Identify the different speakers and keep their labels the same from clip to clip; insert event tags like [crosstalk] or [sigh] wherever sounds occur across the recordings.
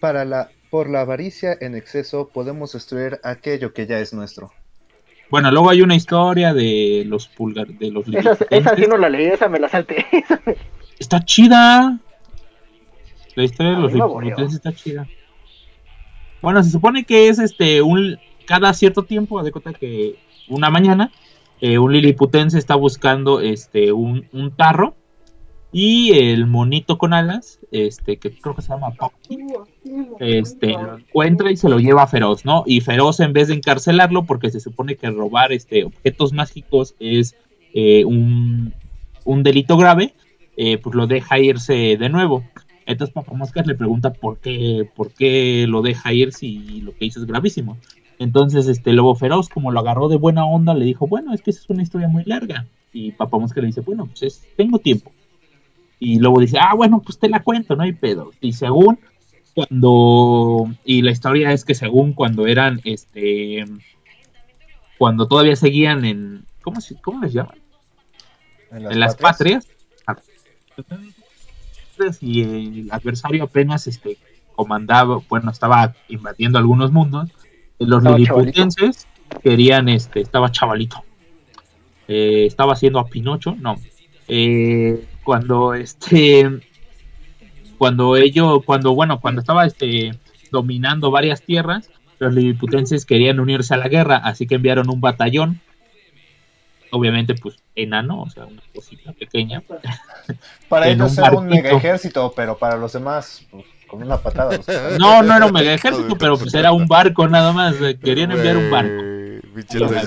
Speaker 1: Para la, por la avaricia en exceso podemos destruir aquello que ya es nuestro.
Speaker 2: Bueno, luego hay una historia de los pulgar, de los
Speaker 3: Esa, esa sí no la leí, esa me la salté. [laughs]
Speaker 2: Está chida. La historia de los
Speaker 3: me
Speaker 2: liliputenses está chida. Bueno, se supone que es este un cada cierto tiempo, de cuenta que una mañana eh, un liliputense está buscando este un, un tarro y el monito con alas, este que creo que se llama Pocky, este lo encuentra y se lo lleva a Feroz, ¿no? Y Feroz en vez de encarcelarlo porque se supone que robar este objetos mágicos es eh, un, un delito grave, eh, pues lo deja irse de nuevo. Entonces Papá Moscas le pregunta por qué, por qué lo deja ir si lo que hizo es gravísimo. Entonces, este Lobo Feroz, como lo agarró de buena onda, le dijo, bueno, es que esa es una historia muy larga. Y Papá Mosca le dice, bueno, pues es- tengo tiempo. Y Lobo dice, ah, bueno, pues te la cuento, no hay pedo. Y según cuando, y la historia es que según cuando eran, este, cuando todavía seguían en, ¿cómo, se- cómo les llaman? en las patrias. Y el adversario apenas este, comandaba, bueno, estaba invadiendo algunos mundos. Los liliputenses querían, este, estaba chavalito. Eh, estaba haciendo a Pinocho, no. Eh, cuando este, cuando ello, cuando, bueno, cuando estaba este, dominando varias tierras, los liliputenses querían unirse a la guerra, así que enviaron un batallón obviamente pues enano, o sea, una cosita pequeña. [laughs]
Speaker 1: Para
Speaker 2: en
Speaker 1: ellos
Speaker 2: un
Speaker 1: era un
Speaker 2: barquito.
Speaker 1: mega ejército, pero para los demás, pues, con una patada. los.
Speaker 2: No, no era un mega ejército, pero pues era un barco nada más, querían enviar un barco.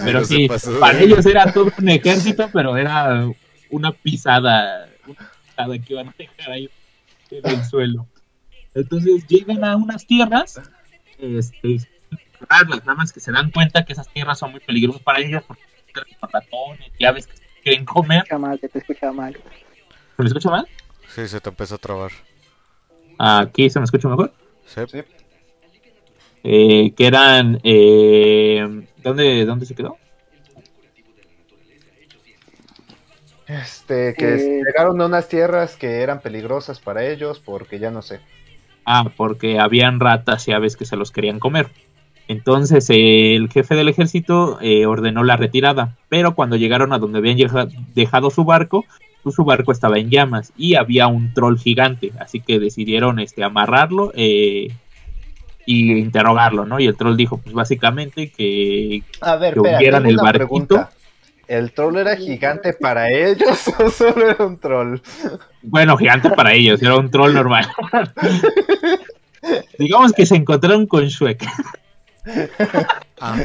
Speaker 2: Pero sí, para ellos era todo un ejército, pero era una pisada, pisada que iban a dejar ahí en el suelo. Entonces llegan a unas tierras, este, nada más que se dan cuenta que esas tierras son muy peligrosas para ellos porque ratones, llaves que se quieren comer.
Speaker 3: escucha mal, que te escucha mal.
Speaker 2: ¿Se me escucha mal?
Speaker 4: Sí, se te empezó a trabar.
Speaker 2: Aquí se me escucha mejor.
Speaker 4: Sí.
Speaker 1: Sí.
Speaker 2: Eh, que eran. Eh, ¿dónde, ¿Dónde se quedó?
Speaker 1: Este, que
Speaker 3: Eh.
Speaker 1: llegaron a unas tierras que eran peligrosas para ellos, porque ya no sé.
Speaker 2: Ah, porque habían ratas y aves que se los querían comer. Entonces eh, el jefe del ejército eh, ordenó la retirada, pero cuando llegaron a donde habían dejado su barco, pues, su barco estaba en llamas y había un troll gigante, así que decidieron este, amarrarlo eh, y interrogarlo, ¿no? Y el troll dijo, pues básicamente que
Speaker 1: A ver,
Speaker 2: Que
Speaker 1: espera, tengo
Speaker 2: el barquito.
Speaker 1: pregunta. ¿El troll era gigante para ellos [laughs] o solo era un troll?
Speaker 2: Bueno, gigante para ellos, era un troll normal. [laughs] Digamos que se encontraron con Shrek
Speaker 4: Ah,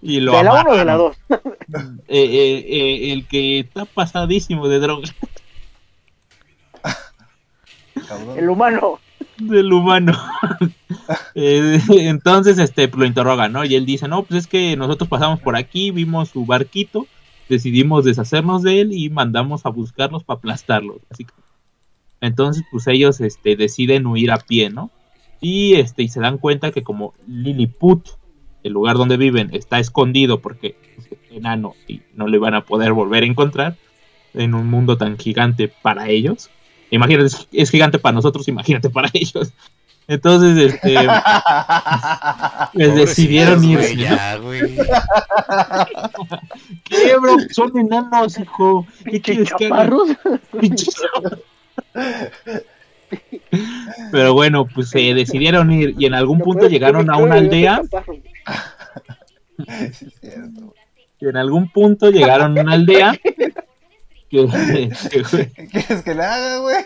Speaker 2: y lo
Speaker 3: ¿De la 1 o de la
Speaker 2: amarraron.
Speaker 3: 2?
Speaker 2: Eh, eh, eh, el que está pasadísimo de droga
Speaker 1: Cabrón.
Speaker 3: El humano.
Speaker 2: Del humano. [laughs] Eh, entonces, este, lo interroga, ¿no? Y él dice, no, pues es que nosotros pasamos por aquí, vimos su barquito, decidimos deshacernos de él y mandamos a buscarlos para aplastarlos. Así que- entonces, pues ellos, este, deciden huir a pie, ¿no? Y, este, y se dan cuenta que como Lilliput, el lugar donde viven, está escondido porque pues, es enano y no le van a poder volver a encontrar en un mundo tan gigante para ellos. Imagínate, es- es gigante para nosotros, imagínate para [laughs] ellos. Entonces, este, [laughs] pues decidieron irse.
Speaker 4: güey,
Speaker 2: ¿no?
Speaker 4: ya, güey. [laughs]
Speaker 2: ¿Qué, bro? Son enanos, hijo. ¿Qué quieres que. Pero bueno, pues se decidieron ir y en algún punto llegaron a una aldea.
Speaker 3: soy chaparro.
Speaker 1: Sí, es cierto.
Speaker 2: Y en algún punto llegaron a una aldea. Que, que, güey,
Speaker 1: ¿Qué quieres que le haga, güey?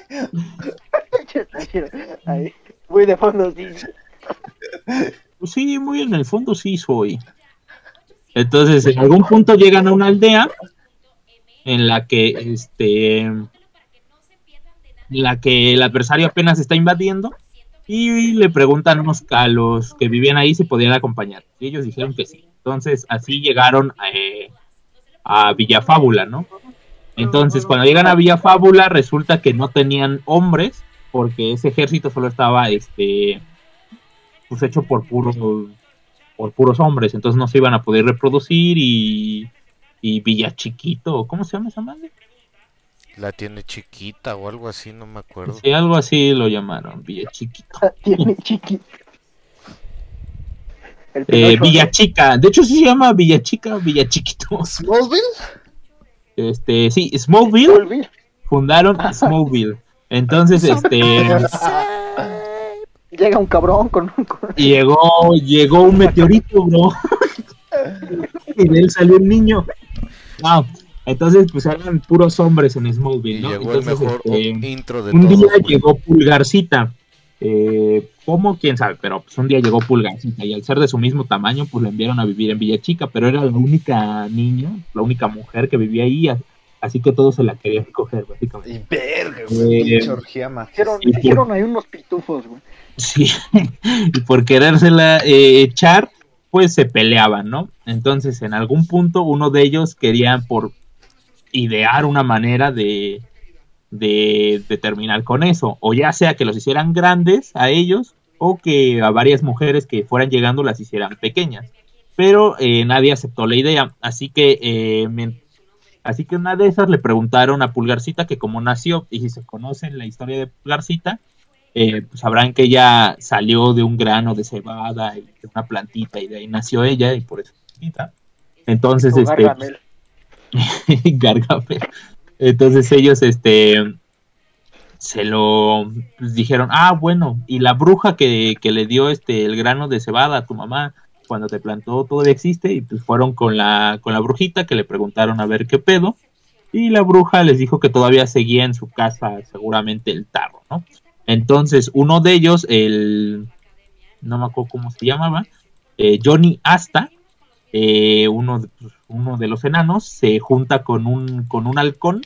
Speaker 3: Ahí. Muy de fondo, sí.
Speaker 2: pues sí, muy en el fondo sí soy. Entonces, en algún punto llegan a una aldea en la que este en la que el adversario apenas está invadiendo y le preguntan a los, a los que vivían ahí si podían acompañar. Y ellos dijeron que sí. Entonces, así llegaron eh, a Villafábula, ¿no? Entonces, cuando llegan a Villafábula, resulta que no tenían hombres, porque ese ejército solo estaba este pues hecho por puros por puros hombres, entonces no se iban a poder reproducir y y Villa Chiquito, ¿cómo se llama esa madre?
Speaker 4: La tiene chiquita o algo así, no me acuerdo.
Speaker 2: Sí, algo así lo llamaron, Villa Chiquito.
Speaker 3: Tiene chiqui. El
Speaker 2: Eh, Villa Chica, de hecho sí se llama Villa Chica, Villa Chiquito.
Speaker 1: ¿Smallville?
Speaker 2: Este, sí, Smallville. fundaron [laughs] Smallville. Entonces, este,
Speaker 3: Llega un cabrón con un.
Speaker 2: llegó, llegó un meteorito, bro. y de él salió un niño. No, entonces pues eran puros hombres en Smallville,
Speaker 4: Y
Speaker 2: ¿no?
Speaker 4: llegó el
Speaker 2: Entonces,
Speaker 4: mejor
Speaker 2: este,
Speaker 4: intro de
Speaker 2: un día
Speaker 4: güey.
Speaker 2: llegó Pulgarcita. Eh, ¿Cómo? ¿Quién sabe? Pero pues un día llegó Pulgarcita y al ser de su mismo tamaño, pues la enviaron a vivir en Villa Chica, pero era la única niña, la única mujer que vivía ahí, así que todos se la querían coger, básicamente.
Speaker 1: Y verga, güey.
Speaker 2: Eh.
Speaker 3: Hicieron,
Speaker 2: Y por-
Speaker 3: hicieron ahí unos pitufos, güey.
Speaker 2: Sí, [laughs] y por querérsela eh, echar, pues se peleaban, ¿no? Entonces, en algún punto, uno de ellos quería por idear una manera de, de, de terminar con eso, o ya sea que los hicieran grandes a ellos, o que a varias mujeres que fueran llegando las hicieran pequeñas. Pero eh, nadie aceptó la idea, así que eh, Así que una de esas le preguntaron a Pulgarcita que cómo nació, y si se conocen la historia de Pulgarcita, eh, pues sabrán que ella salió de un grano de cebada y de una plantita y de ahí nació ella y por eso. Entonces, este,
Speaker 3: Gargamel. [laughs]
Speaker 2: Gargamel. Entonces ellos, este, se lo pues, dijeron, ah, bueno, y la bruja que, que le dio este el grano de cebada a tu mamá cuando te plantó todavía existe y pues fueron con la con la brujita que le preguntaron a ver qué pedo y la bruja les dijo que todavía seguía en su casa seguramente el tarro, ¿no? Entonces uno de ellos, el no me acuerdo cómo se llamaba, eh, Johnny Asta, eh, uno, de, pues, uno de los enanos, se junta con un, con un halcón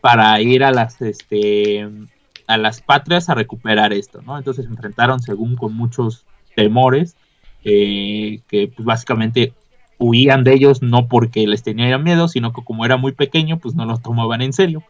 Speaker 2: para ir a las, este, a las patrias a recuperar esto, ¿no? Entonces se enfrentaron según con muchos temores, eh, que pues, básicamente huían de ellos no porque les tenían miedo, sino que como era muy pequeño, pues no los tomaban en serio.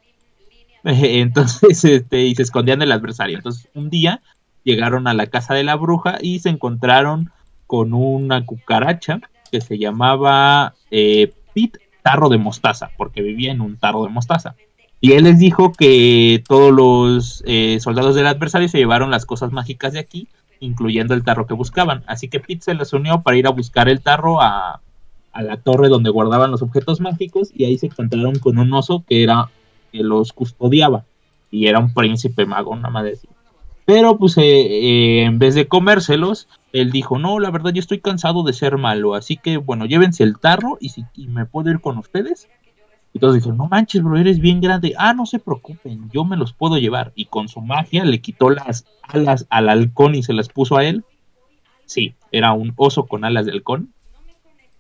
Speaker 2: [laughs] Entonces, este, y se escondían del adversario. Entonces, un día llegaron a la casa de la bruja y se encontraron con una cucaracha que se llamaba eh, Pete Tarro de Mostaza, porque vivía en un tarro de mostaza. Y él les dijo que todos los eh, soldados del adversario se llevaron las cosas mágicas de aquí, incluyendo el tarro que buscaban. Así que Pete se les unió para ir a buscar el tarro a, a la torre donde guardaban los objetos mágicos y ahí se encontraron con un oso que era que los custodiaba y era un príncipe mago, nada más decir. Pero pues eh, eh, en vez de comérselos, él dijo, no, la verdad yo estoy cansado de ser malo, así que bueno, llévense el tarro y, si, y me puedo ir con ustedes. Y todos dijeron, no manches, bro, eres bien grande. Ah, no se preocupen, yo me los puedo llevar. Y con su magia le quitó las alas al halcón y se las puso a él. Sí, era un oso con alas de halcón.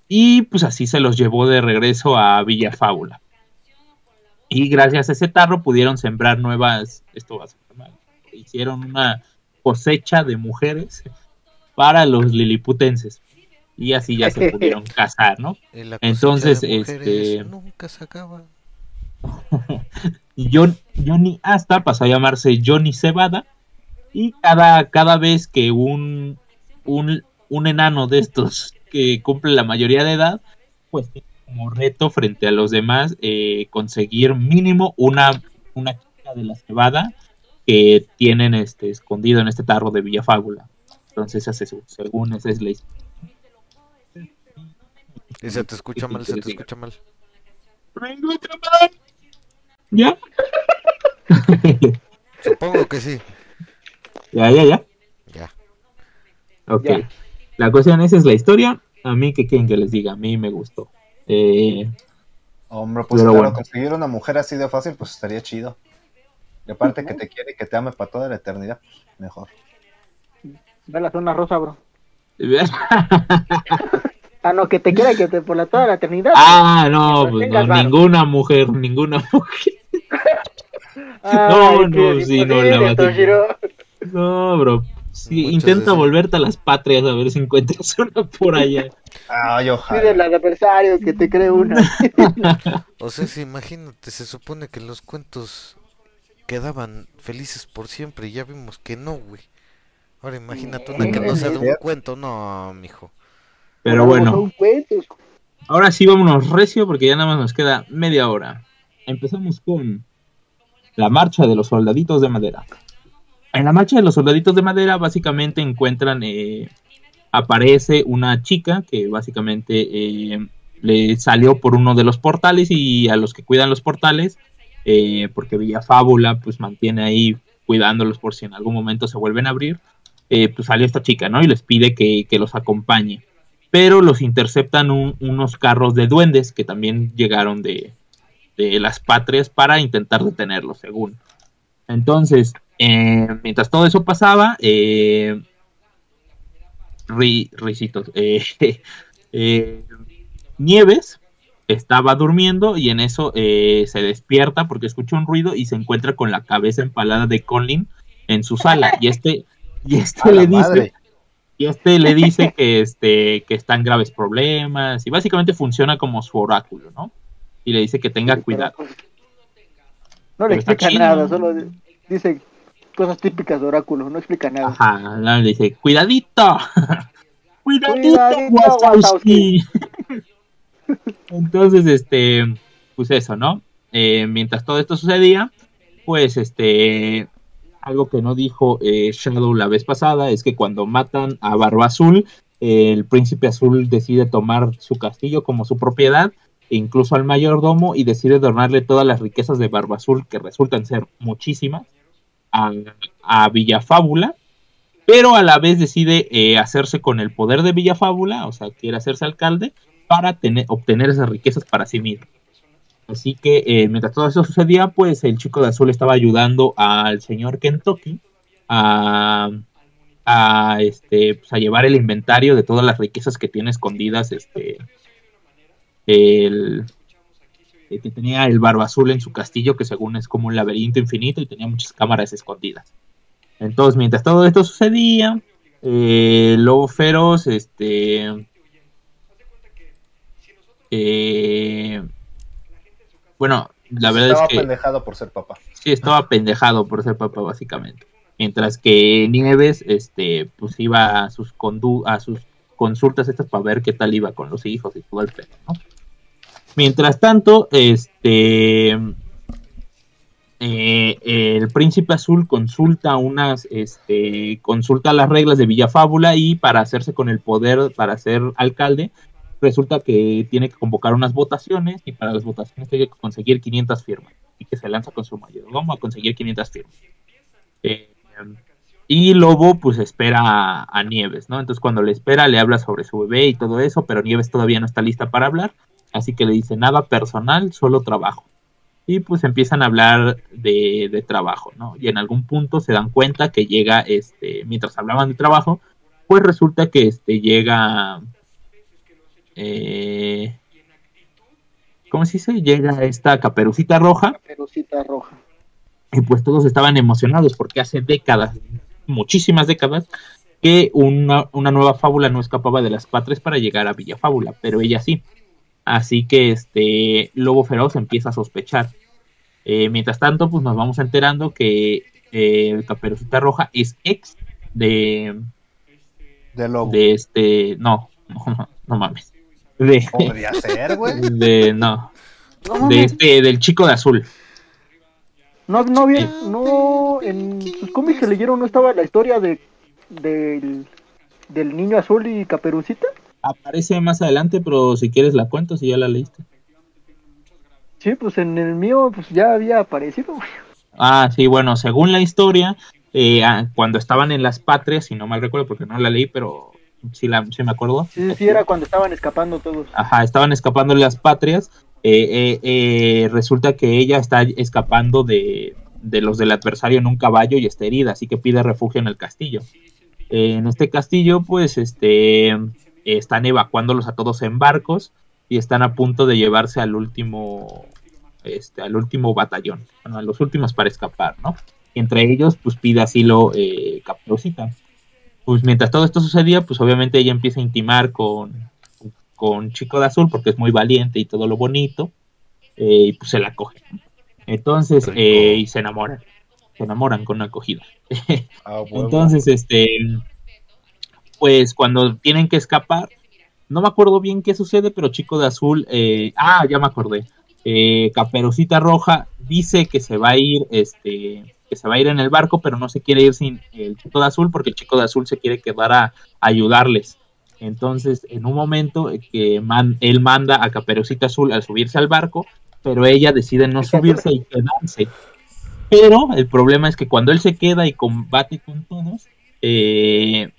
Speaker 2: Y pues así se los llevó de regreso a Villa Fábula. Y gracias a ese tarro pudieron sembrar nuevas, esto va a ser mal, hicieron una cosecha de mujeres para los liliputenses. Y así ya se [laughs] pudieron casar, ¿no?
Speaker 4: Cosecha
Speaker 2: Entonces, este-
Speaker 4: Nunca se acaba.
Speaker 2: Y John, Johnny Asta pasó a llamarse Johnny Cebada. Y cada, cada vez que un, un, un enano de estos que cumple la mayoría de edad, pues tiene como reto frente a los demás eh, conseguir mínimo una, una chica de la cebada que tienen este, escondido en este tarro de Villafábula. Entonces, hace su- según esa es la historia.
Speaker 4: Y se te escucha mal, se te escucha mal.
Speaker 2: ¿Ya? [laughs]
Speaker 4: Supongo que sí.
Speaker 2: ya, ya, ya.
Speaker 4: Ya.
Speaker 2: Ok.
Speaker 3: Ya.
Speaker 2: La cuestión esa es la historia. A mí, que quieren que les diga? A mí me gustó. Eh,
Speaker 1: Hombre, pues
Speaker 2: Pero
Speaker 1: claro,
Speaker 2: bueno.
Speaker 1: conseguir una mujer así de fácil, pues estaría chido. Y aparte que te quiere y que te ame para toda la eternidad, pues mejor.
Speaker 3: Ve la zona rosa, bro. [laughs] Ah, no, que te quiera que te por la toda la eternidad.
Speaker 2: ah, no, pues no, ninguna mujer, ninguna mujer. [laughs]
Speaker 3: Ay,
Speaker 2: no, no, sí, no, la vas a-
Speaker 3: Toshiro.
Speaker 2: No, bro. Sí, intenta
Speaker 4: veces.
Speaker 2: volverte a las patrias a ver si encuentras [laughs] una por allá.
Speaker 1: Ay,
Speaker 3: Pide
Speaker 1: ojalá.
Speaker 3: al adversario que te cree una.
Speaker 4: O sea, si imagínate, se supone que los cuentos quedaban felices por siempre y ya vimos que no, güey. Ahora imagínate una que no sea de un cuento, no, mijo.
Speaker 2: Pero
Speaker 3: No,
Speaker 2: bueno, ahora sí vámonos recio porque ya nada más nos queda media hora. Empezamos con la marcha de los soldaditos de madera. En la marcha de los soldaditos de madera básicamente encuentran, eh, aparece una chica que básicamente eh, le salió por uno de los portales y a los que cuidan los portales, eh, porque Villa Fábula pues mantiene ahí cuidándolos por si en algún momento se vuelven a abrir, eh, pues salió esta chica, ¿no? Y les pide que, que los acompañe. Pero los interceptan un- unos carros de duendes que también llegaron de, de las patrias para intentar detenerlos, según. Entonces, eh, mientras todo eso pasaba, eh, ri- [laughs] eh, eh, Nieves estaba durmiendo y en eso eh, se despierta porque escucha un ruido y se encuentra con la cabeza empalada de Colin en su sala y este y este le dice
Speaker 1: madre.
Speaker 2: y este le dice que este que están graves problemas y básicamente funciona como su oráculo, ¿no? Y le dice que tenga cuidado.
Speaker 3: No le
Speaker 2: Pero está
Speaker 3: explica nada, solo dice cosas típicas de oráculo, no explica nada.
Speaker 2: Ajá, le dice, cuidadito, [laughs] cuidadito,
Speaker 3: Cuidadito,
Speaker 2: Wazowski. [laughs] Entonces, este, pues eso, ¿no? Eh, mientras todo esto sucedía, pues este, algo que no dijo eh, Shadow la vez pasada es que cuando matan a Barba Azul, el príncipe azul decide tomar su castillo como su propiedad, e incluso al mayordomo, y decide donarle todas las riquezas de Barba Azul, que resultan ser muchísimas, a, a Villafábula, pero a la vez decide eh, hacerse con el poder de Villafábula, o sea, quiere hacerse alcalde, para tener, obtener esas riquezas para sí mismo. Así que eh, mientras todo eso sucedía, pues el chico de azul estaba ayudando al señor Kentucky a, a, este, pues, a llevar el inventario de todas las riquezas que tiene escondidas este, el, el que tenía el barba azul en su castillo, que según es como un laberinto infinito y tenía muchas cámaras escondidas. Entonces, mientras todo esto sucedía, eh, Lobo Feroz, este... eh, bueno, la verdad
Speaker 1: Estaba
Speaker 2: es que
Speaker 1: pendejado por ser papá.
Speaker 2: sí estaba pendejado por ser papá, básicamente. Mientras que Nieves, este, pues iba a sus condu a sus consultas estas para ver qué tal iba con los hijos y todo el pedo, ¿no? Mientras tanto, este eh, el príncipe azul consulta unas, este, consulta las reglas de Villafábula y para hacerse con el poder para ser alcalde, resulta que tiene que convocar unas votaciones y para las votaciones tiene que conseguir 500 firmas y que se lanza con su mayordomo a conseguir 500 firmas. Eh, y Lobo pues espera a, Nieves, ¿no? Entonces cuando le espera le habla sobre su bebé y todo eso, pero Nieves todavía no está lista para hablar, así que le dice nada personal, solo trabajo. Y pues empiezan a hablar de, de trabajo, ¿no? Y en algún punto se dan cuenta que llega, este, mientras hablaban de trabajo, pues resulta que este llega eh, ¿cómo se dice? Llega esta caperucita roja
Speaker 3: Caperucita roja.
Speaker 2: y pues todos estaban emocionados porque hace décadas, muchísimas décadas, que una, una nueva fábula no escapaba de las patres para llegar a Villa Fábula, pero ella sí. Así que este Lobo Feroz empieza a sospechar. Eh, mientras tanto, pues nos vamos enterando que eh, el Caperucita Roja es ex de,
Speaker 1: De lobo.
Speaker 2: de este, no, no, [laughs] no, no mames. De,
Speaker 1: Podría ser, güey.
Speaker 2: de, no,
Speaker 3: No,
Speaker 2: de este, del chico de azul.
Speaker 3: no, no había, no, en sus cómics que leyeron no estaba la historia de del, del niño azul y caperucita.
Speaker 2: Aparece más adelante, pero si quieres la cuento, si ya la leíste.
Speaker 3: Sí, pues en el mío pues ya había aparecido. güey.
Speaker 2: Ah, sí, bueno, según la historia, eh, ah, cuando estaban en las patrias, si no mal recuerdo porque no la leí, pero sí, la, sí me acuerdo.
Speaker 3: Sí, sí, era cuando estaban escapando todos.
Speaker 2: Ajá, estaban escapando las patrias. eh, eh, eh, resulta que ella está escapando de, de los del adversario en un caballo y está herida, así que pide refugio en el castillo. En este castillo, pues, este, están evacuándolos a todos en barcos y están a punto de llevarse al último, este, al último batallón, bueno, a los últimos para escapar, ¿no? Entre ellos, pues, pide asilo eh, Caperucita. Pues mientras todo esto sucedía, pues obviamente ella empieza a intimar con, con Chico de Azul porque es muy valiente y todo lo bonito, eh, y pues se la coge. Entonces, eh, y se enamoran, se enamoran con una acogida.
Speaker 1: Ah. [laughs]
Speaker 2: Entonces, este, pues cuando tienen que escapar, no me acuerdo bien qué sucede, pero Chico de Azul, eh, ah, ya me acordé. eh, Caperucita Roja dice que se va a ir, este, que se va a ir en el barco, pero no se quiere ir sin el chico de azul porque el chico de azul se quiere quedar a, ayudarles. Entonces, en un momento que él manda a Caperucita Azul a subirse al barco, pero ella decide no subirse y quedarse. Pero el problema es que cuando él se queda y combate con todos, eh,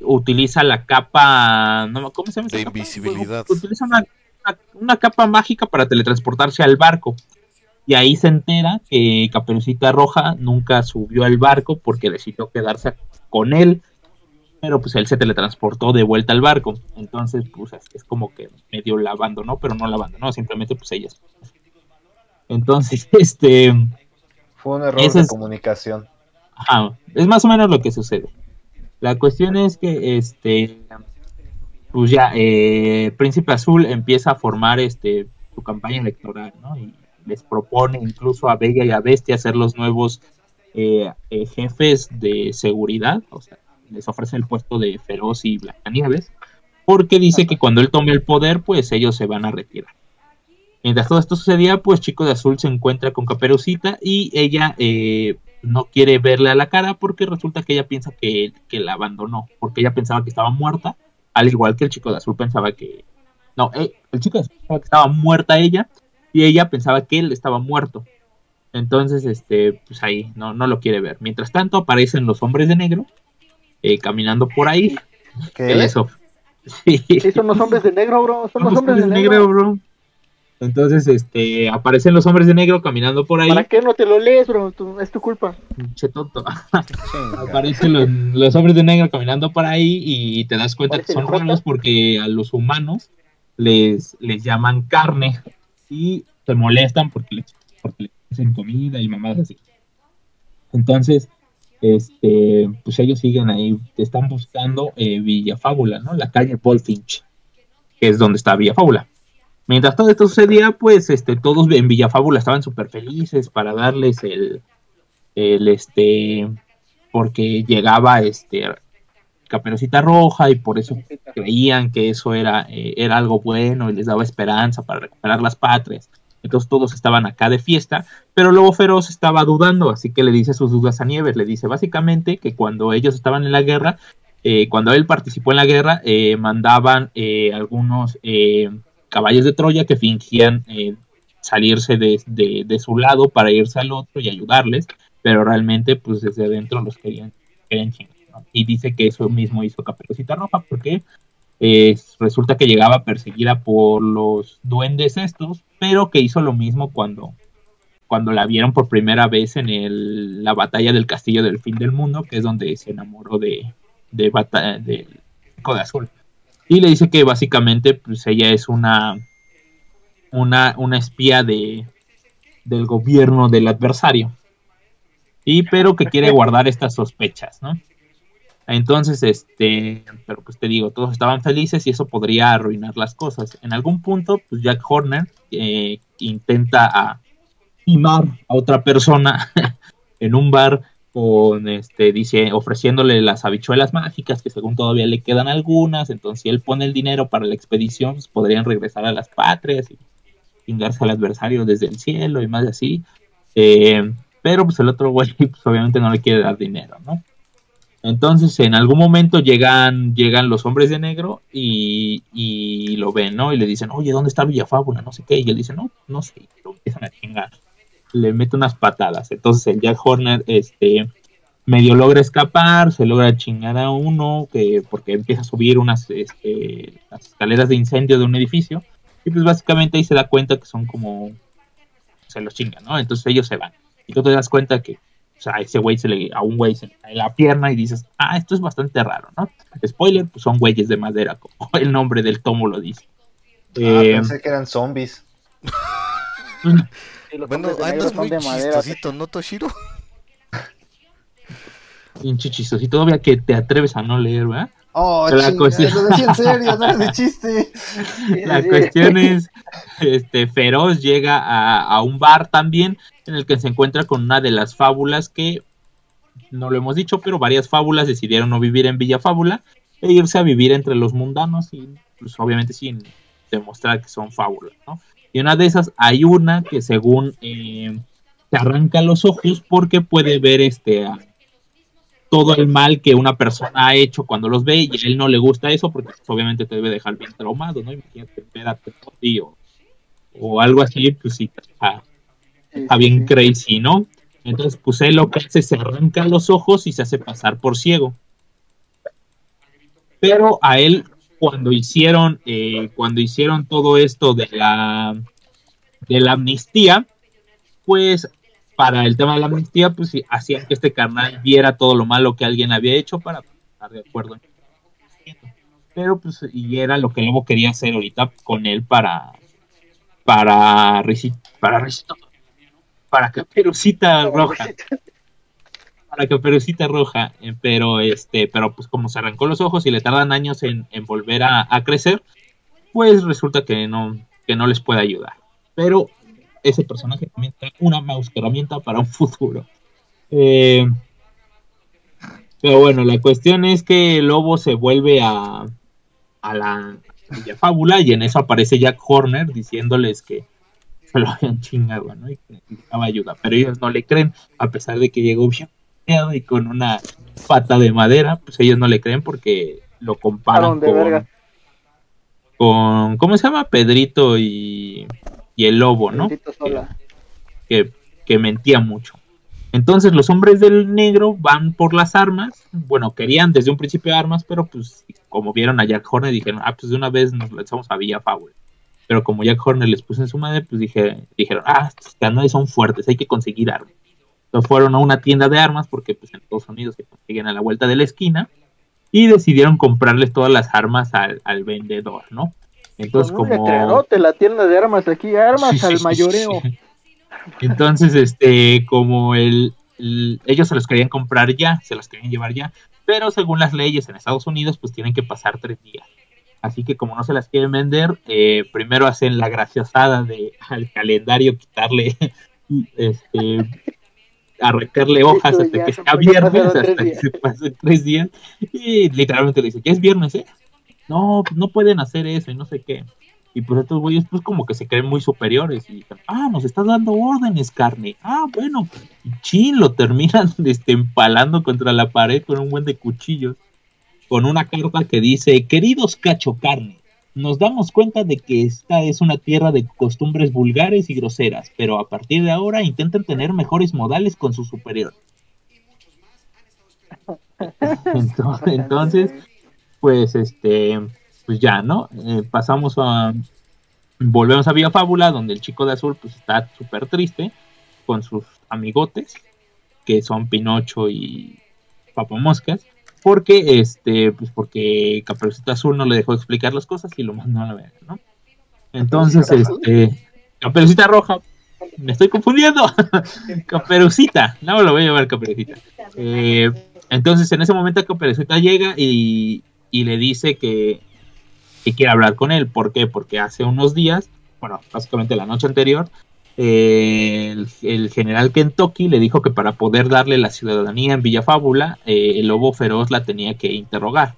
Speaker 2: utiliza la capa, no, ¿cómo se llama?
Speaker 4: De invisibilidad.
Speaker 2: Utiliza una, una, capa mágica para teletransportarse al barco. Y ahí se entera que Caperucita Roja nunca subió al barco porque decidió quedarse con él. Pero pues él se teletransportó de vuelta al barco. Entonces, pues es como que medio la abandonó, pero no la abandonó, simplemente pues ella. Entonces, [laughs] este.
Speaker 1: Fue un error de comunicación.
Speaker 2: Ajá, es más o menos lo que sucede. La cuestión es que, este, pues ya, eh, Príncipe Azul empieza a formar este su campaña electoral, ¿no? Y les propone incluso a Vega y a Bestia ser los nuevos eh, eh, jefes de seguridad, o sea, les ofrece el puesto de Feroz y Blancanieves, porque dice que cuando él tome el poder, pues ellos se van a retirar. Mientras todo esto sucedía, pues Chico de Azul se encuentra con Caperucita y ella eh, no quiere verle a la cara porque resulta que ella piensa que, la abandonó, porque ella pensaba que estaba muerta, al igual que el chico de azul pensaba que... No, el chico de azul pensaba que estaba muerta ella y ella pensaba que él estaba muerto. Entonces, este, pues ahí no, no lo quiere ver. Mientras tanto, aparecen los hombres de negro eh, caminando por ahí.
Speaker 1: ¿Qué?
Speaker 3: Eso. [laughs] Sí. son los hombres de negro, bro. Son los, hombres, de negro bro.
Speaker 2: Entonces, este, aparecen los hombres de negro caminando por ahí.
Speaker 3: ¿Para qué no te lo lees, bro? es tu culpa.
Speaker 2: Che tonto. aparecen los, hombres de negro caminando por ahí y te das cuenta que son raros porque a los humanos les, les llaman carne y se molestan porque les, porque hacen comida y mamadas así. Entonces, este, pues ellos siguen ahí, te están buscando eh, Villa Fábula, ¿no? La calle Paul Finch, que es donde está Villa Fábula. Mientras todo esto sucedía, pues este, todos en Villafábula estaban súper felices para darles el, el, este, porque llegaba este Caperucita Roja y por eso creían que eso era, eh, era algo bueno y les daba esperanza para recuperar las patrias. Entonces todos estaban acá de fiesta, pero luego Feroz estaba dudando, así que le dice sus dudas a Nieves, le dice básicamente que cuando ellos estaban en la guerra, eh, cuando él participó en la guerra, eh, mandaban algunos caballos de Troya que fingían eh, salirse de, su lado para irse al otro y ayudarles, pero realmente pues desde adentro los querían, querían chingar. Y dice que eso mismo hizo Caperucita Roja porque eh, resulta que llegaba perseguida por los duendes estos, pero que hizo lo mismo cuando, cuando la vieron por primera vez en el, la batalla del castillo del fin del mundo, que es donde se enamoró de, de, de, de Azul. Y le dice que básicamente pues ella es una, una, una espía de, del gobierno del adversario. Y pero que quiere guardar estas sospechas, ¿no? Entonces, este, pero pues te digo, todos estaban felices y eso podría arruinar las cosas. En algún punto, pues Jack Horner eh, intenta a timar a otra persona [laughs] en un bar con este dice ofreciéndole las habichuelas mágicas que según todavía le quedan algunas. Entonces si él pone el dinero para la expedición pues podrían regresar a las patrias y chingarse al adversario desde el cielo y más así. Eh, pero pues el otro güey [laughs] pues, obviamente no le quiere dar dinero no entonces en algún momento llegan llegan los hombres de negro y, lo ven no y le dicen oye dónde está Villafábula no sé qué y él dice no no sé y lo empiezan a chingar le mete unas patadas. Entonces el Jack Horner este, medio logra escapar, se logra chingar a uno, que, porque empieza a subir unas este, las escaleras de incendio de un edificio, y pues básicamente ahí se da cuenta que son como, se los chingan, ¿no? Entonces ellos se van. Y tú te das cuenta que o sea, a ese güey se le, a un güey se le cae la pierna y dices, ah, esto es bastante raro, ¿no? Spoiler, pues son güeyes de madera, como [laughs] el nombre del tomo lo dice.
Speaker 1: Ah, eh, pensé que eran zombies. [laughs]
Speaker 4: bueno, andas muy chistosito, ¿no, Toshiro?
Speaker 2: Pinche chistosito, todavía que te atreves a no leer, ¿verdad?
Speaker 1: Oh, la cuestión... lo decía en serio, no es de chiste.
Speaker 2: La cuestión es, este, Feroz llega a, a, un bar también, en el que se encuentra con una de las fábulas que, no lo hemos dicho, pero varias fábulas decidieron no vivir en Villa Fábula e irse a vivir entre los mundanos y, pues, obviamente sin demostrar que son fábulas, ¿no? Y una de esas hay una que según eh, se arranca los ojos porque puede ver este a- todo el mal que una persona ha hecho cuando los ve y a él no le gusta eso porque pues, obviamente te debe dejar bien traumado, ¿no? Imagínate ver a tío o algo así, pues sí, está, está bien crazy, ¿no? Entonces, pues él lo que hace se arranca los ojos y se hace pasar por ciego. Pero a él, cuando hicieron, eh, cuando hicieron todo esto de la de la amnistía, pues para el tema de la amnistía, pues sí, hacían que este carnal viera todo lo malo que alguien había hecho para estar de acuerdo. Pero pues, y era lo que Lobo quería hacer ahorita con él para para para para Caperucita Roja para Caperucita Roja, eh, pero este, pero pues como se arrancó los ojos y le tardan años en, en volver a, a crecer, pues resulta que no, que no les puede ayudar. Pero ese personaje también trae una mouse herramienta para un futuro. Eh, pero bueno, la cuestión es que el lobo se vuelve a, a la Villa Fábula y en eso aparece Jack Horner diciéndoles que se lo habían chingado, ¿no? Y que necesitaba ayuda. Pero ellos no le creen, a pesar de que llegó bien y con una pata de madera, pues ellos no le creen porque lo comparan con,
Speaker 3: verga.
Speaker 2: con, ¿cómo se llama? Pedrito y, y el lobo, ¿no? Que, que mentía mucho. Entonces los hombres del negro van por las armas, bueno, querían desde un principio armas, pero pues como vieron a Jack Horner dijeron, ah, pues de una vez nos lanzamos a Villa Fábula. Pero como Jack Horner les puso en su madre, pues dije, dijeron, ah, estos canales son fuertes, hay que conseguir armas. Entonces fueron a una tienda de armas, porque pues en Estados Unidos se consiguen a la vuelta de la esquina, y decidieron comprarles todas las armas al, al vendedor, ¿no? Entonces
Speaker 3: Con un
Speaker 2: como...
Speaker 3: la tienda de armas aquí, armas
Speaker 2: Sí,
Speaker 3: al
Speaker 2: sí,
Speaker 3: mayoreo.
Speaker 2: sí. Entonces, este, como el, el- ellos se los querían comprar ya, se los querían llevar ya, pero según las leyes en Estados Unidos, pues tienen que pasar tres días. Así que como no se las quieren vender, eh, primero hacen la graciosada de al calendario quitarle, [laughs] este, arrancarle hojas
Speaker 3: Esto
Speaker 2: hasta que
Speaker 3: se
Speaker 2: sea viernes, hasta que se pasen tres días, y literalmente le dice, ya es viernes, ¿eh? No, no pueden hacer eso y no sé qué. Y pues estos güeyes pues como que se creen muy superiores y dicen, ah, nos estás dando órdenes, carne. Ah, bueno, y chin, lo terminan [laughs] este, empalando contra la pared con un buen de cuchillos. Con una carta que dice, queridos cacho carne, nos damos cuenta de que esta es una tierra de costumbres vulgares y groseras, pero a partir de ahora intenten tener mejores modales con sus superiores. [laughs] Entonces, entonces pues este, pues ya, ¿no? Eh, pasamos a, volvemos a Vía Fábula, donde el chico de azul pues está súper triste con sus amigotes, que son Pinocho y Papamoscas, porque este, pues porque Caperucita Azul no le dejó explicar las cosas y lo mandó a la verga, ¿no? Entonces, este, Caperucita Roja, me estoy confundiendo, [laughs] Caperucita, no lo voy a llamar Caperucita. Eh, entonces en ese momento Caperucita llega y, y le dice que, quiere hablar con él. ¿Por qué? Porque hace unos días, bueno, básicamente la noche anterior, eh, el, general Kentucky le dijo que para poder darle la ciudadanía en Villa Fábula, eh, el lobo feroz la tenía que interrogar.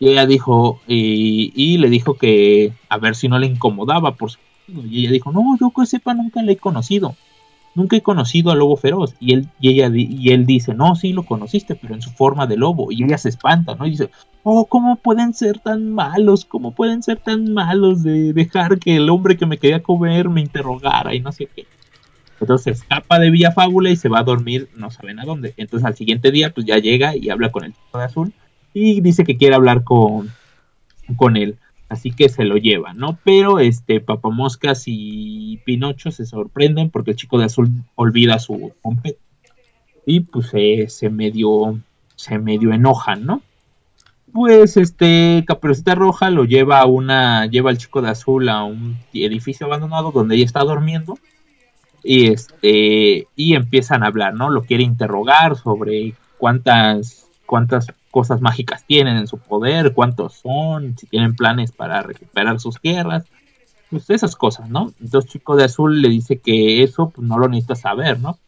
Speaker 2: Y ella dijo, y, y le dijo que a ver si no le incomodaba por su... Y ella dijo, no, yo que sepa nunca le he conocido. Nunca he conocido al lobo feroz. Y él, y ella y él dice, no, sí lo conociste, pero en su forma de lobo. Y ella se espanta, ¿no? Y dice, oh, ¿cómo pueden ser tan malos? ¿Cómo pueden ser tan malos de dejar que el hombre que me quería comer me interrogara y no sé qué? Entonces escapa de Villa Fábula y se va a dormir, no saben a dónde. Entonces al siguiente día, pues ya llega y habla con el chico de azul y dice que quiere hablar con, con él. Así que se lo lleva, ¿no? Pero este Papamoscas y Pinocho se sorprenden porque el chico de azul olvida su trompeta. Y pues se medio se medio enojan, ¿no? Pues este Caperucita Roja lo lleva a una lleva al chico de azul a un edificio abandonado donde ella está durmiendo y este y empiezan a hablar, ¿no? Lo quiere interrogar sobre cuántas cuántas cosas mágicas tienen en su poder, cuántos son, si tienen planes para recuperar sus tierras, pues esas cosas, ¿no? Entonces Chico de Azul le dice que eso pues, no lo necesita saber, ¿no?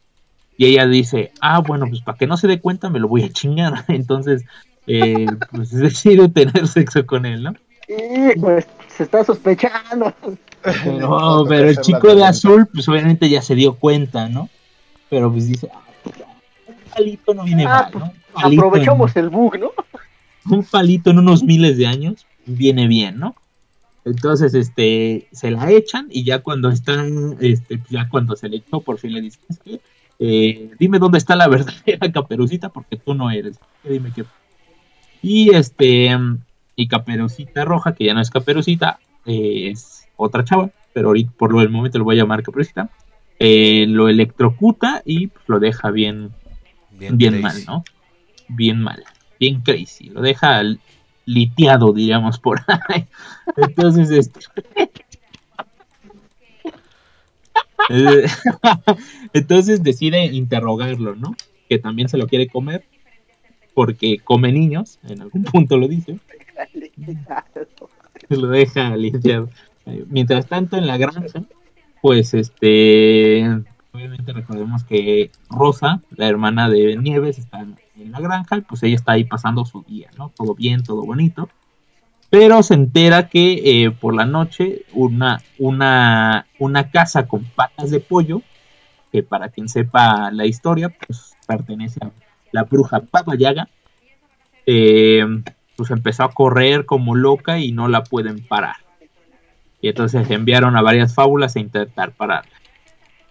Speaker 2: Y ella dice, ah, bueno, pues para que no se dé cuenta me lo voy a chingar. [laughs] Entonces, eh, pues [laughs] decide tener sexo con él, ¿no?
Speaker 3: Y pues se está sospechando. [laughs]
Speaker 2: No, pero el chico de azul, pues obviamente ya se dio cuenta, ¿no? Pero pues dice, "Ah, un palito no viene
Speaker 3: Ah,
Speaker 2: mal, ¿no? Palito
Speaker 3: pues, Aprovechamos el bug, ¿no? [laughs]
Speaker 2: un palito en unos miles de años viene bien, ¿no? Entonces, este, se la echan y ya cuando están, este, ya cuando se le echó, por fin le dicen, "Es que, eh, dime dónde está la [laughs] verdadera caperucita porque tú no eres. Dime qué. Y este, y caperucita roja, que ya no es caperucita, eh, es otra chava, pero ahorita por lo del momento lo voy a llamar caperucita. eh, lo electrocuta y pues, lo deja bien,
Speaker 4: Bien,
Speaker 2: mal, ¿no? Bien mal, bien crazy. Lo deja litiado, diríamos, por [laughs] ahí. Entonces, este... [laughs] Entonces decide interrogarlo, ¿no? Que también se lo quiere comer, porque come niños, en algún punto lo dice, [laughs] lo deja litiado. Mientras tanto, en la granja, pues este, obviamente recordemos que Rosa, la hermana de Nieves, está en la granja y pues ella está ahí pasando su día, ¿no? Todo bien, todo bonito. Pero se entera que eh, por la noche una, una, una casa con patas de pollo, que para quien sepa la historia, pues pertenece a la bruja Baba Yaga, eh, pues empezó a correr como loca y no la pueden parar. Y entonces enviaron a varias fábulas a intentar pararla.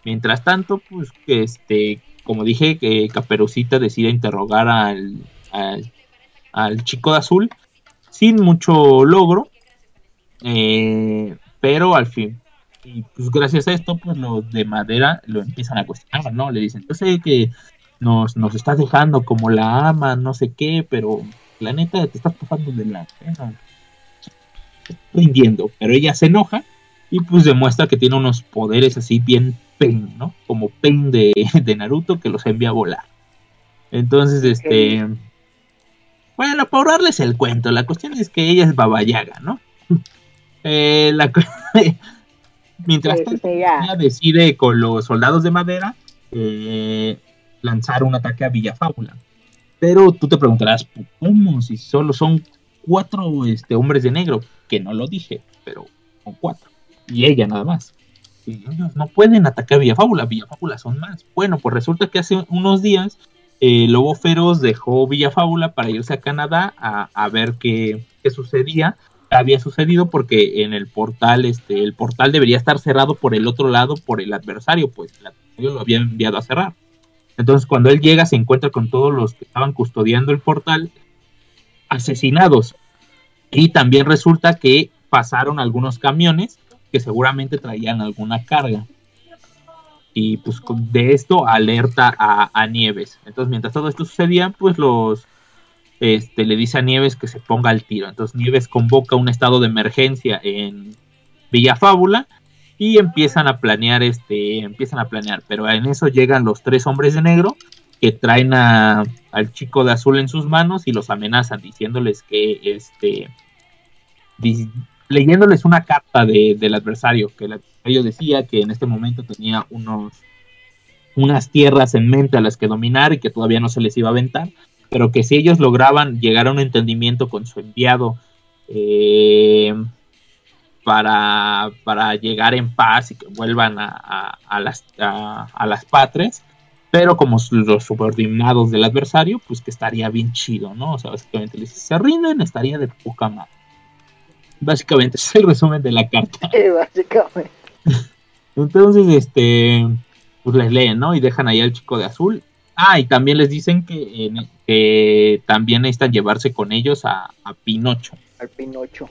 Speaker 2: Mientras tanto, pues que este, como dije, que Caperucita decide interrogar al, al, chico de azul sin mucho logro. eh, pero al fin, y pues gracias a esto, pues los de madera lo empiezan a cuestionar, ¿no? Le dicen, yo sé que nos, nos estás dejando como la ama, no sé qué, pero la neta te estás pasando de la pena. rindiendo, pero ella se enoja y pues demuestra que tiene unos poderes así bien Pain, ¿no? Como Pain de, [laughs] de Naruto que los envía a volar. Entonces, este... Bueno, para ahorrarles el cuento, la cuestión es que ella es Baba Yaga, ¿no? [laughs] Eh, la [laughs] Mientras tanto, ella decide con los soldados de madera eh, lanzar un ataque a Villa Fábula. Pero tú te preguntarás, ¿cómo? Si solo son cuatro este, hombres de negro, que no lo dije, pero son cuatro. Y ella nada más. Ellos no pueden atacar a Villa Fábula, Villa Fábula son más. Bueno, pues resulta que hace unos días eh, Lobo Feroz dejó Villa Fábula para irse a Canadá a, a ver qué, qué sucedía había sucedido porque en el portal, este, el portal debería estar cerrado por el otro lado, por el adversario, pues el adversario lo había enviado a cerrar. Entonces cuando él llega se encuentra con todos los que estaban custodiando el portal asesinados. Y también resulta que pasaron algunos camiones que seguramente traían alguna carga. Y pues de esto alerta a, a Nieves. Entonces mientras todo esto sucedía, pues los, este, le dice a Nieves que se ponga al tiro. Entonces Nieves convoca un estado de emergencia en Villa Fábula y empiezan a planear, este, empiezan a planear. Pero en eso llegan los tres hombres de negro que traen a- al chico de azul en sus manos y los amenazan diciéndoles que, este, leyéndoles una carta de- del adversario que el adversario decía que en este momento tenía unos unas tierras en mente a las que dominar y que todavía no se les iba a aventar pero que si ellos lograban llegar a un entendimiento con su enviado eh, para, para llegar en paz y que vuelvan a, a- las, a, las patres, pero como los subordinados del adversario, pues que estaría bien chido, ¿no? O sea, básicamente les dice, se rinden, estaría de poca madre. Básicamente [laughs] es el resumen de la carta.
Speaker 3: Sí, [laughs] básicamente.
Speaker 2: Entonces, este, pues les leen, ¿no? Y dejan ahí al chico de azul. Ah, y también les dicen que, que también necesitan llevarse con ellos a, a Pinocho,
Speaker 3: Al Pinocho.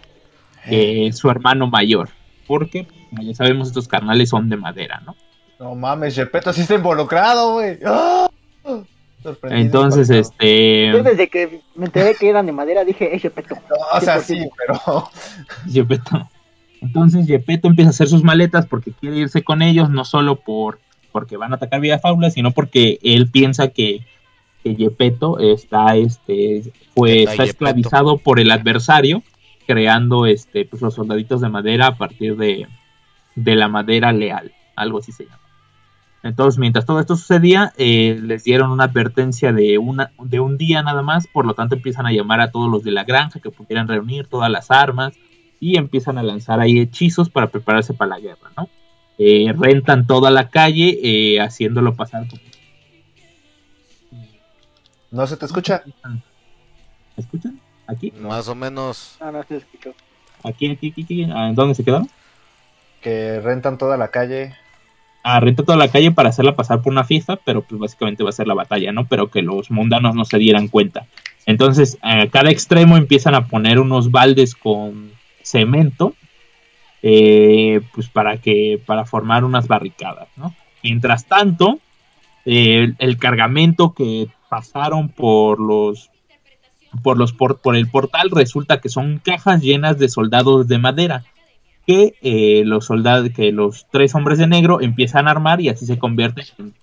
Speaker 2: que es su hermano mayor. Porque, como ya sabemos, estos carnales son de madera, ¿no?
Speaker 1: No mames, Gepetto sí está involucrado, güey. ¡Ah! Sorprendido,
Speaker 2: Entonces,
Speaker 1: impactado.
Speaker 3: Yo
Speaker 2: este,
Speaker 3: desde que me enteré que eran de madera dije, ese peto.
Speaker 1: No, o sea, sí,
Speaker 3: 100%.
Speaker 1: pero. [laughs]
Speaker 2: Gepetto. Entonces Gepetto empieza a hacer sus maletas porque quiere irse con ellos, no solo por porque van a atacar Villa Faula, sino porque él piensa que, que Gepetto está, este, fue,
Speaker 4: Está
Speaker 2: está
Speaker 4: Gepetto.
Speaker 2: esclavizado por el adversario, creando este, pues, los soldaditos de madera a partir de, de la madera leal, algo así se llama. Entonces, mientras todo esto sucedía, eh, les dieron una advertencia de, una, de un día nada más, por lo tanto empiezan a llamar a todos los de la granja que pudieran reunir todas las armas, y empiezan a lanzar ahí hechizos para prepararse para la guerra, ¿no? Eh, rentan toda la calle eh, haciéndolo pasar como...
Speaker 1: ¿No se te escucha?
Speaker 2: ¿Me escuchan? ¿Aquí?
Speaker 4: Más o menos.
Speaker 3: Ah, no se escuchó.
Speaker 2: ¿Aquí, aquí, aquí? aquí? ¿Ah, ¿Dónde se quedaron?
Speaker 1: Que rentan toda la calle.
Speaker 2: Ah, renta toda la calle para hacerla pasar por una fiesta, pero pues básicamente va a ser la batalla, ¿no? Pero que los mundanos no se dieran cuenta. Entonces, a cada extremo empiezan a poner unos baldes con cemento, eh, pues para que, para formar unas barricadas, ¿no? Mientras tanto, el, el cargamento que pasaron por los por los por, por el portal resulta que son cajas llenas de soldados de madera que eh, los soldados que los tres hombres de negro empiezan a armar y así se convierten en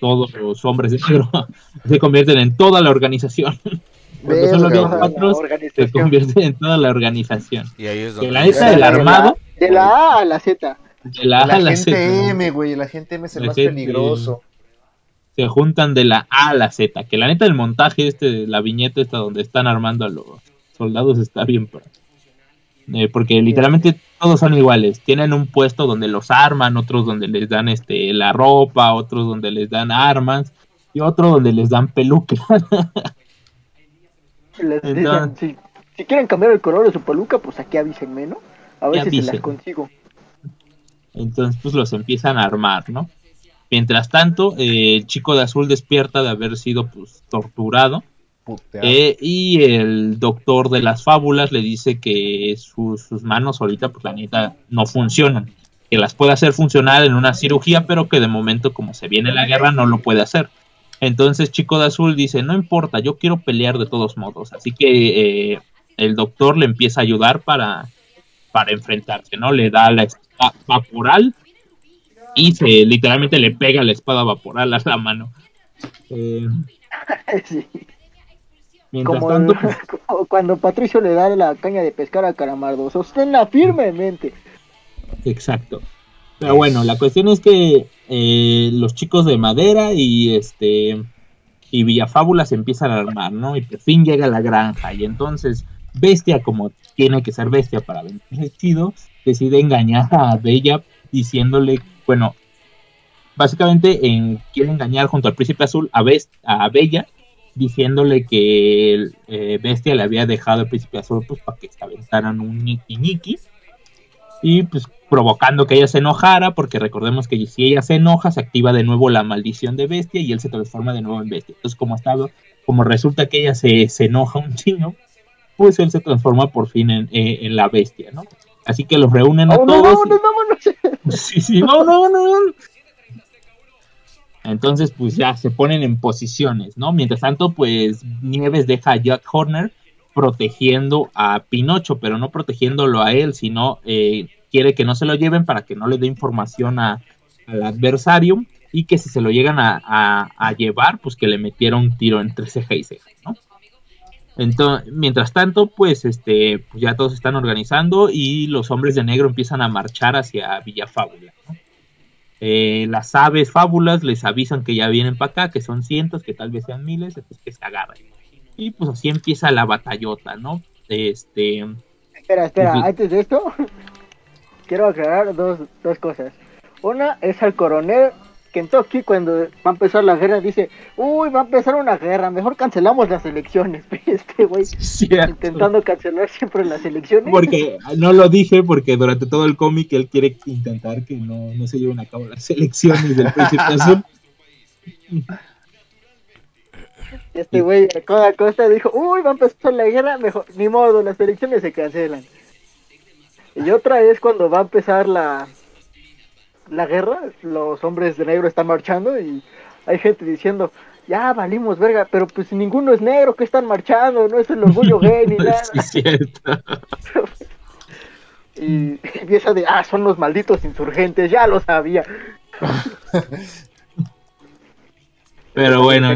Speaker 2: todos los hombres de negro [laughs] se convierten en toda la organización Porque solo había
Speaker 1: Verga,
Speaker 2: cuatro, se convierten en toda la organización
Speaker 4: Y ahí es
Speaker 2: que
Speaker 4: donde.
Speaker 2: la neta del armado
Speaker 3: De la A a la Z.
Speaker 2: de la A a
Speaker 1: La
Speaker 2: la
Speaker 1: gente
Speaker 2: Z,
Speaker 1: M, güey. La gente M es el
Speaker 2: La
Speaker 1: más
Speaker 2: gente-
Speaker 1: peligroso.
Speaker 2: se juntan de la A a la Z. Que la neta del montaje, este, la viñeta esta donde están armando a los soldados está bien. pro. Eh, porque literalmente todos son iguales. Tienen un puesto donde los arman, otros donde les dan este la ropa, otros donde les dan armas y otro donde les dan pelucas. [laughs]
Speaker 3: Les dicen,
Speaker 2: Entonces-
Speaker 3: si, si quieren cambiar el color de su peluca, pues aquí avísenme, ¿no? A si se las consigo.
Speaker 2: Entonces, pues los empiezan a armar, ¿no? Mientras tanto, eh, el chico de azul despierta de haber sido pues torturado. Eh, y el doctor de las fábulas le dice que sus, sus manos ahorita, pues la neta, no funcionan. Que las puede hacer funcionar en una cirugía, pero que de momento, como se viene la guerra, no lo puede hacer. Entonces, Chico de Azul dice, no importa, yo quiero pelear de todos modos. Así que eh, el doctor le empieza a ayudar para, para enfrentarse, ¿no? Le da la espada vaporal y se literalmente le pega la espada vaporal a la mano. [laughs] Eh,
Speaker 3: Sí.
Speaker 2: Mientras
Speaker 3: Como,
Speaker 2: tanto, pues, [laughs]
Speaker 3: como cuando Patricio le da la caña de pescar a Caramardo. Sosténla firmemente.
Speaker 2: Exacto. Pero bueno, la cuestión es que eh, los chicos de madera y este y Villafábula se empiezan a armar, ¿no? Y por fin llega la granja. Y entonces Bestia, como tiene que ser bestia para venirse chido, decide engañar a Bella diciéndole, bueno, básicamente en, quiere engañar junto al príncipe azul a, Best, a Bella diciéndole que eh, Bestia le había dejado al príncipe azul pues para que se aventaran un niki niki y pues provocando que ella se enojara, porque recordemos que si ella se enoja, se activa de nuevo la maldición de bestia y él se transforma de nuevo en bestia. Entonces, como estaba, como resulta que ella se, se enoja un chingo, pues él se transforma por fin en, eh, en la bestia, ¿no? Así que los reúnen a
Speaker 3: ¡Oh, no,
Speaker 2: todos.
Speaker 3: vámonos, vámonos! [laughs]
Speaker 2: Sí, sí, no, no, no. Entonces, pues ya se ponen en posiciones, ¿no? Mientras tanto, pues Nieves deja a Jack Horner protegiendo a Pinocho, pero no protegiéndolo a él, sino eh, quiere que no se lo lleven para que no le dé información al adversario y que si se lo llegan a, llevar, pues que le metiera un tiro entre ceja y ceja, ¿no? Entonces, mientras tanto, pues este, pues ya todos están organizando y los hombres de negro empiezan a marchar hacia Villafábula. ¿no? Eh, las aves fábulas les avisan que ya vienen para acá, que son cientos, que tal vez sean miles, entonces que se agarran. Y pues así empieza la batallota, ¿no? Este,
Speaker 3: Espera, espera,
Speaker 2: Ujú.
Speaker 3: antes de esto, [laughs] quiero aclarar dos, dos cosas. Una es al coronel Kentucky cuando va a empezar la guerra, dice, uy, va a empezar una guerra, mejor cancelamos las elecciones. [laughs] Este güey intentando cancelar siempre las elecciones.
Speaker 2: Porque no lo dije porque durante todo el cómic él quiere intentar que no, no se lleven a cabo las elecciones del príncipe [laughs] azul.
Speaker 3: Este güey a toda costa dijo, uy, va a empezar la guerra, mejor, ni modo, las elecciones se cancelan. Y otra es cuando va a empezar la, la guerra, los hombres de negro están marchando y hay gente diciendo, ya valimos verga, pero pues ninguno es negro, que están marchando? No es el orgullo [laughs] gay ni nada.
Speaker 2: Sí, cierto. [laughs]
Speaker 3: Y empieza de, ah, son los malditos insurgentes, ya lo sabía. [laughs]
Speaker 2: Pero bueno,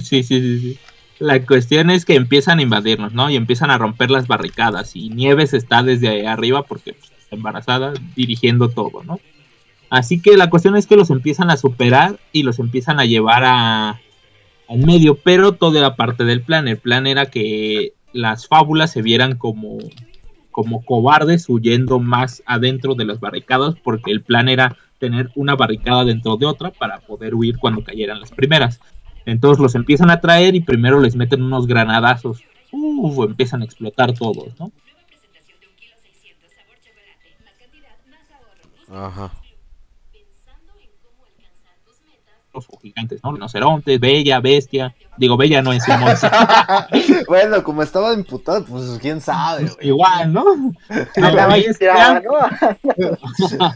Speaker 2: sí, sí, sí, sí. La cuestión es que empiezan a invadirnos, ¿no? Y empiezan a romper las barricadas. Y Nieves está desde ahí arriba porque pues, está embarazada, dirigiendo todo, ¿no? Así que la cuestión es que los empiezan a superar y los empiezan a llevar a al medio, pero todo era parte del plan. El plan era que las fábulas se vieran como, como cobardes huyendo más adentro de las barricadas porque el plan era tener una barricada dentro de otra para poder huir cuando cayeran las primeras. Entonces los empiezan a traer y primero les meten unos granadazos. Uf, empiezan a explotar todos, ¿no?
Speaker 4: Ajá.
Speaker 2: Los gigantes, ¿no? Rinocerontes, bella, bestia. Digo, bella no es un monstruo.
Speaker 1: bueno, como estaba imputado, pues quién sabe, güey.
Speaker 2: Igual, ¿no?
Speaker 3: A [laughs] la bestia,
Speaker 2: bestia,
Speaker 3: ¿no? [laughs]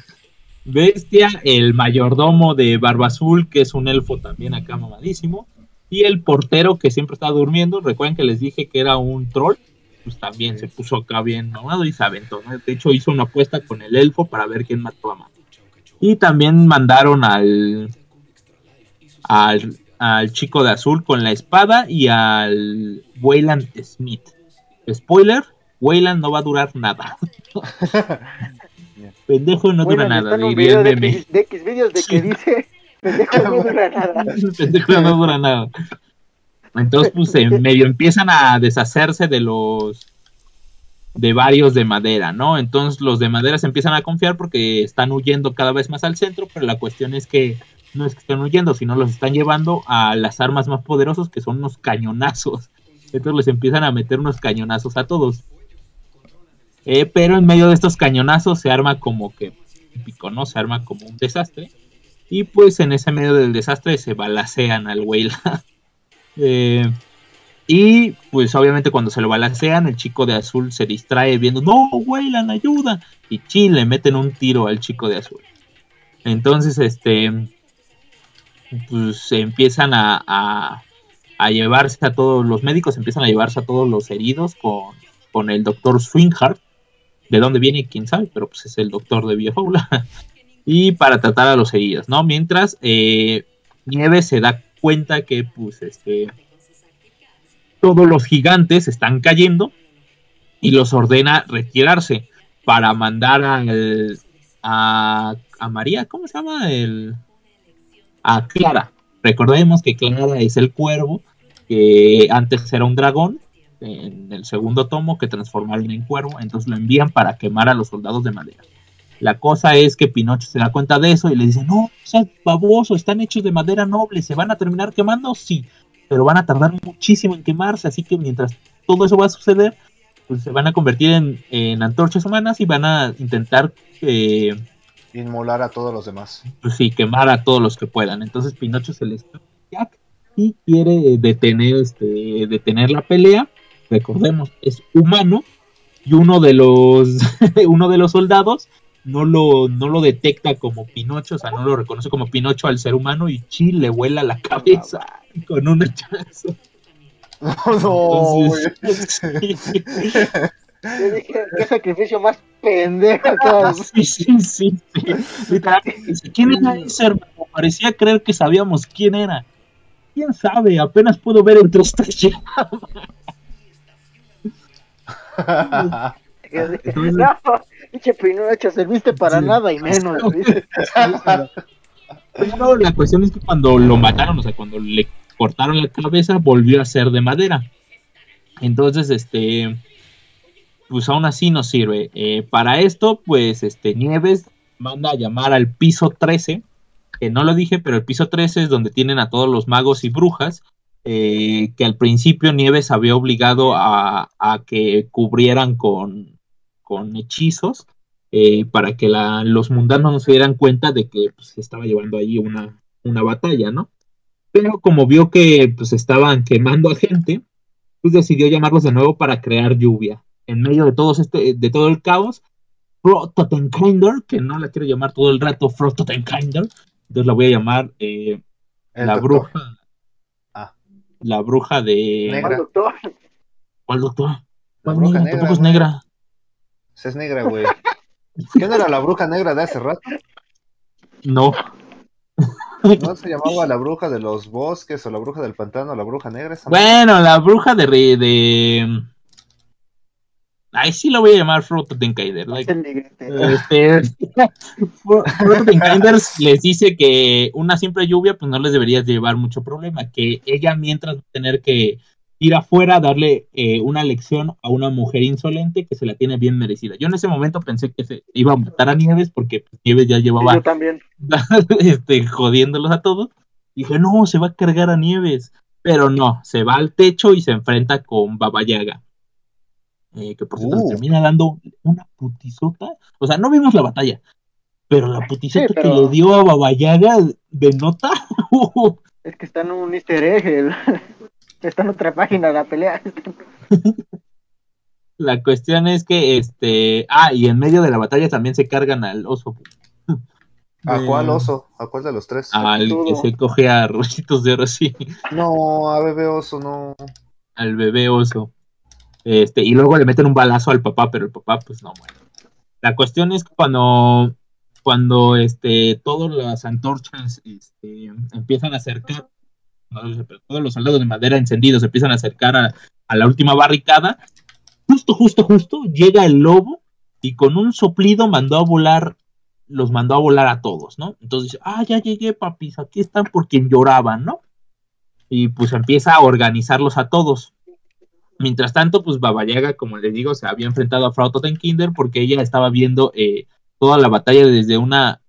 Speaker 2: bestia, el mayordomo de Barba Azul, que es un elfo también acá mamadísimo. Y el portero que siempre está durmiendo. Recuerden que les dije que era un troll. Pues también se puso acá bien mamado y se aventó. ¿no? De hecho, hizo una apuesta con el elfo para ver quién mató a más. Y también mandaron al, al, al chico de azul con la espada y al Wayland Smith. Spoiler, Wayland no va a durar nada. [laughs] Pendejo no dura nada, diría el
Speaker 3: de
Speaker 2: meme.
Speaker 3: X, de X videos de que dice, pendejo no dura nada. [laughs]
Speaker 2: Pendejo no dura nada. Entonces, pues eh, [laughs] medio empiezan a deshacerse de los de varios de madera, ¿no? Entonces los de madera se empiezan a confiar porque están huyendo cada vez más al centro, pero la cuestión es que no es que estén huyendo, sino los están llevando a las armas más poderosas que son unos cañonazos. Entonces les empiezan a meter unos cañonazos a todos. Eh, pero en medio de estos cañonazos se arma como que pico, ¿no? Se arma como un desastre. Y pues en ese medio del desastre se balacean al Weyla. [laughs] Eh, y pues obviamente cuando se lo balancean, el chico de azul se distrae viendo, no, Weyland, ayuda. Y chin, le meten un tiro al chico de azul. Entonces, este, pues se empiezan a, a, llevarse a todos los médicos, empiezan a llevarse a todos los heridos con, con el doctor Swinghart. De dónde viene, quién sabe, pero pues es el doctor de Villafaula. [laughs] y para tratar a los heridos, ¿no? Mientras eh, Nieves se da cuenta que, pues, este, todos los gigantes están cayendo y los ordena retirarse para mandar al, a, a María, ¿cómo se llama? El, a Clara. Recordemos que Clara es el cuervo, que antes era un dragón, en el segundo tomo, que transformaron en cuervo, entonces lo envían para quemar a los soldados de madera. La cosa es que Pinocho se da cuenta de eso y le dice, no, seas baboso, están hechos de madera noble, ¿se van a terminar quemando? Sí, pero van a tardar muchísimo en quemarse, así que mientras todo eso va a suceder, pues se van a convertir en, en antorchas humanas y van a intentar, eh,
Speaker 1: Inmolar a todos los demás.
Speaker 2: pues sí, quemar a todos los que puedan. Entonces Pinocho se les Jack y quiere detener, este, detener la pelea. Recordemos, es humano y uno de los, [laughs] uno de los soldados no lo, no lo detecta como Pinocho, o sea, no lo reconoce como Pinocho al ser humano y Chi le vuela la cabeza con un hachazo. [laughs]
Speaker 1: no.
Speaker 2: Entonces, [laughs] sí,
Speaker 3: Yo dije, qué sacrificio más pendejo. [laughs]
Speaker 2: sí, sí, sí, sí. ¿Quién era ese hermano? Parecía creer que sabíamos quién era. ¿Quién sabe? Apenas puedo ver entre estrellas. [laughs]
Speaker 3: Yo dije,
Speaker 2: Entonces-
Speaker 3: no, pinche Pinocho, serviste para
Speaker 2: Sí.
Speaker 3: nada y menos. [laughs]
Speaker 2: Pero la cuestión es que cuando lo mataron, o sea, cuando le cortaron la cabeza, volvió a ser de madera. Entonces, este, pues aún así no sirve. Eh, para esto, pues, este, Nieves manda a llamar al piso 13, que no lo dije, pero el piso 13 es donde tienen a todos los magos y brujas, eh, que al principio Nieves había obligado a, que cubrieran con, con hechizos eh, para que los mundanos no se dieran cuenta de que pues, se estaba llevando ahí una, una batalla, ¿no? Pero como vio que pues estaban quemando a gente, pues decidió llamarlos de nuevo para crear lluvia. En medio de todos este, de todo el caos, Frototenkinder, que no la quiero llamar todo el rato Frototenkinder, entonces la voy a llamar eh, la
Speaker 1: doctor.
Speaker 2: bruja.
Speaker 1: Ah.
Speaker 2: La bruja de.
Speaker 1: Negra.
Speaker 3: ¿Cuál doctor?
Speaker 2: ¿Cuál doctor?
Speaker 1: La
Speaker 2: ¿Cuál
Speaker 1: bruja
Speaker 2: negra?
Speaker 1: negra,
Speaker 2: Tampoco es
Speaker 1: güey.
Speaker 2: negra.
Speaker 1: Esa es negra, güey. ¿Quién era la bruja negra de hace rato?
Speaker 2: No.
Speaker 1: ¿No se llamaba la bruja de los bosques o la bruja del pantano, la bruja negra? Esa
Speaker 2: Bueno, la bruja de... Ahí sí la voy a llamar Frototenkinder. like,
Speaker 3: El negrete.
Speaker 2: Este, Frotenkinders les dice que una simple lluvia pues no les debería llevar mucho problema, que ella mientras va a tener que ir afuera a darle eh, una lección a una mujer insolente que se la tiene bien merecida. Yo en ese momento pensé que se iba a matar a Nieves porque pues, Nieves ya llevaba
Speaker 3: Yo también. [laughs]
Speaker 2: este, jodiéndolos a todos. Dije, no, se va a cargar a Nieves. Pero no, se va al techo y se enfrenta con Baba Yaga. Eh, que por cierto
Speaker 1: Uh.
Speaker 2: termina dando una putizota. O sea, no vimos la batalla. Pero la putizota
Speaker 3: Sí,
Speaker 2: que le dio a Baba Yaga de nota. [laughs]
Speaker 3: Es que está en un easter egg. el- [laughs] Está en otra página la pelea. [laughs]
Speaker 2: la cuestión es que, este. Ah, y en medio de la batalla también se cargan al oso.
Speaker 1: ¿A cuál oso? ¿A cuál de los tres?
Speaker 2: Al que se coge a Rositos de oro, sí.
Speaker 1: No, a bebé oso, no.
Speaker 2: al bebé oso. Este, y luego le meten un balazo al papá, pero el papá, pues no muere. La cuestión es cuando, cuando este, todas las antorchas este, empiezan a acercar, todos los soldados de madera encendidos empiezan a acercar a, a la última barricada, justo, justo, justo, llega el lobo y con un soplido mandó a volar, los mandó a volar a todos, ¿no? Entonces dice, ah, ya llegué, papis, aquí están por quien lloraban, ¿no? Y pues empieza a organizarlos a todos. Mientras tanto, pues Baba Yaga, como les digo, se había enfrentado a Frau Totenkinder porque ella estaba viendo eh, toda la batalla desde una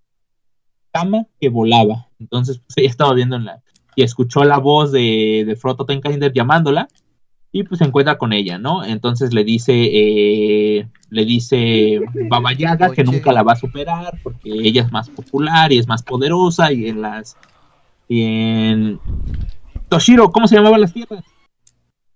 Speaker 2: cama que volaba. Entonces, pues ella estaba viendo en la... y escuchó la voz de, de Frau Totenkinder llamándola y pues se encuentra con ella, ¿no? Entonces le dice, eh, le dice Baba Yaga que
Speaker 4: Oye.
Speaker 2: nunca la va a superar porque ella es más popular y es más poderosa y en las... En... Toshiro, ¿cómo se llamaban las tierras?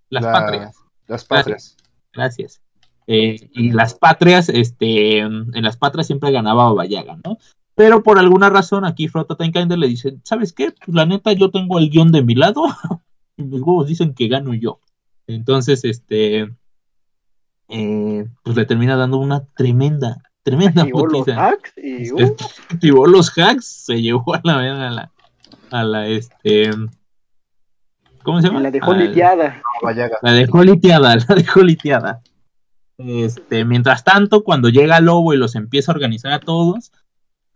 Speaker 2: Las
Speaker 1: La-
Speaker 2: patrias.
Speaker 1: Las patrias.
Speaker 2: Gracias. Eh, y las patrias, este, en las patrias siempre ganaba Yaga, ¿no? Pero por alguna razón aquí Frota Tenkinder le dice, ¿sabes qué? Pues la neta yo tengo el guion de mi lado y [laughs] mis huevos dicen que gano yo. Entonces, este, eh, pues le termina dando una tremenda, tremenda [laughs]
Speaker 3: Activó los hacks y uh, [laughs]
Speaker 2: Activó los hacks, se llevó a la a la, a la, este, ¿cómo se llama?
Speaker 3: y la dejó
Speaker 2: Al-
Speaker 3: litiada.
Speaker 2: La dejó liteada, [laughs] la dejó liteada. Este, mientras tanto, cuando llega Lobo y los empieza a organizar a todos,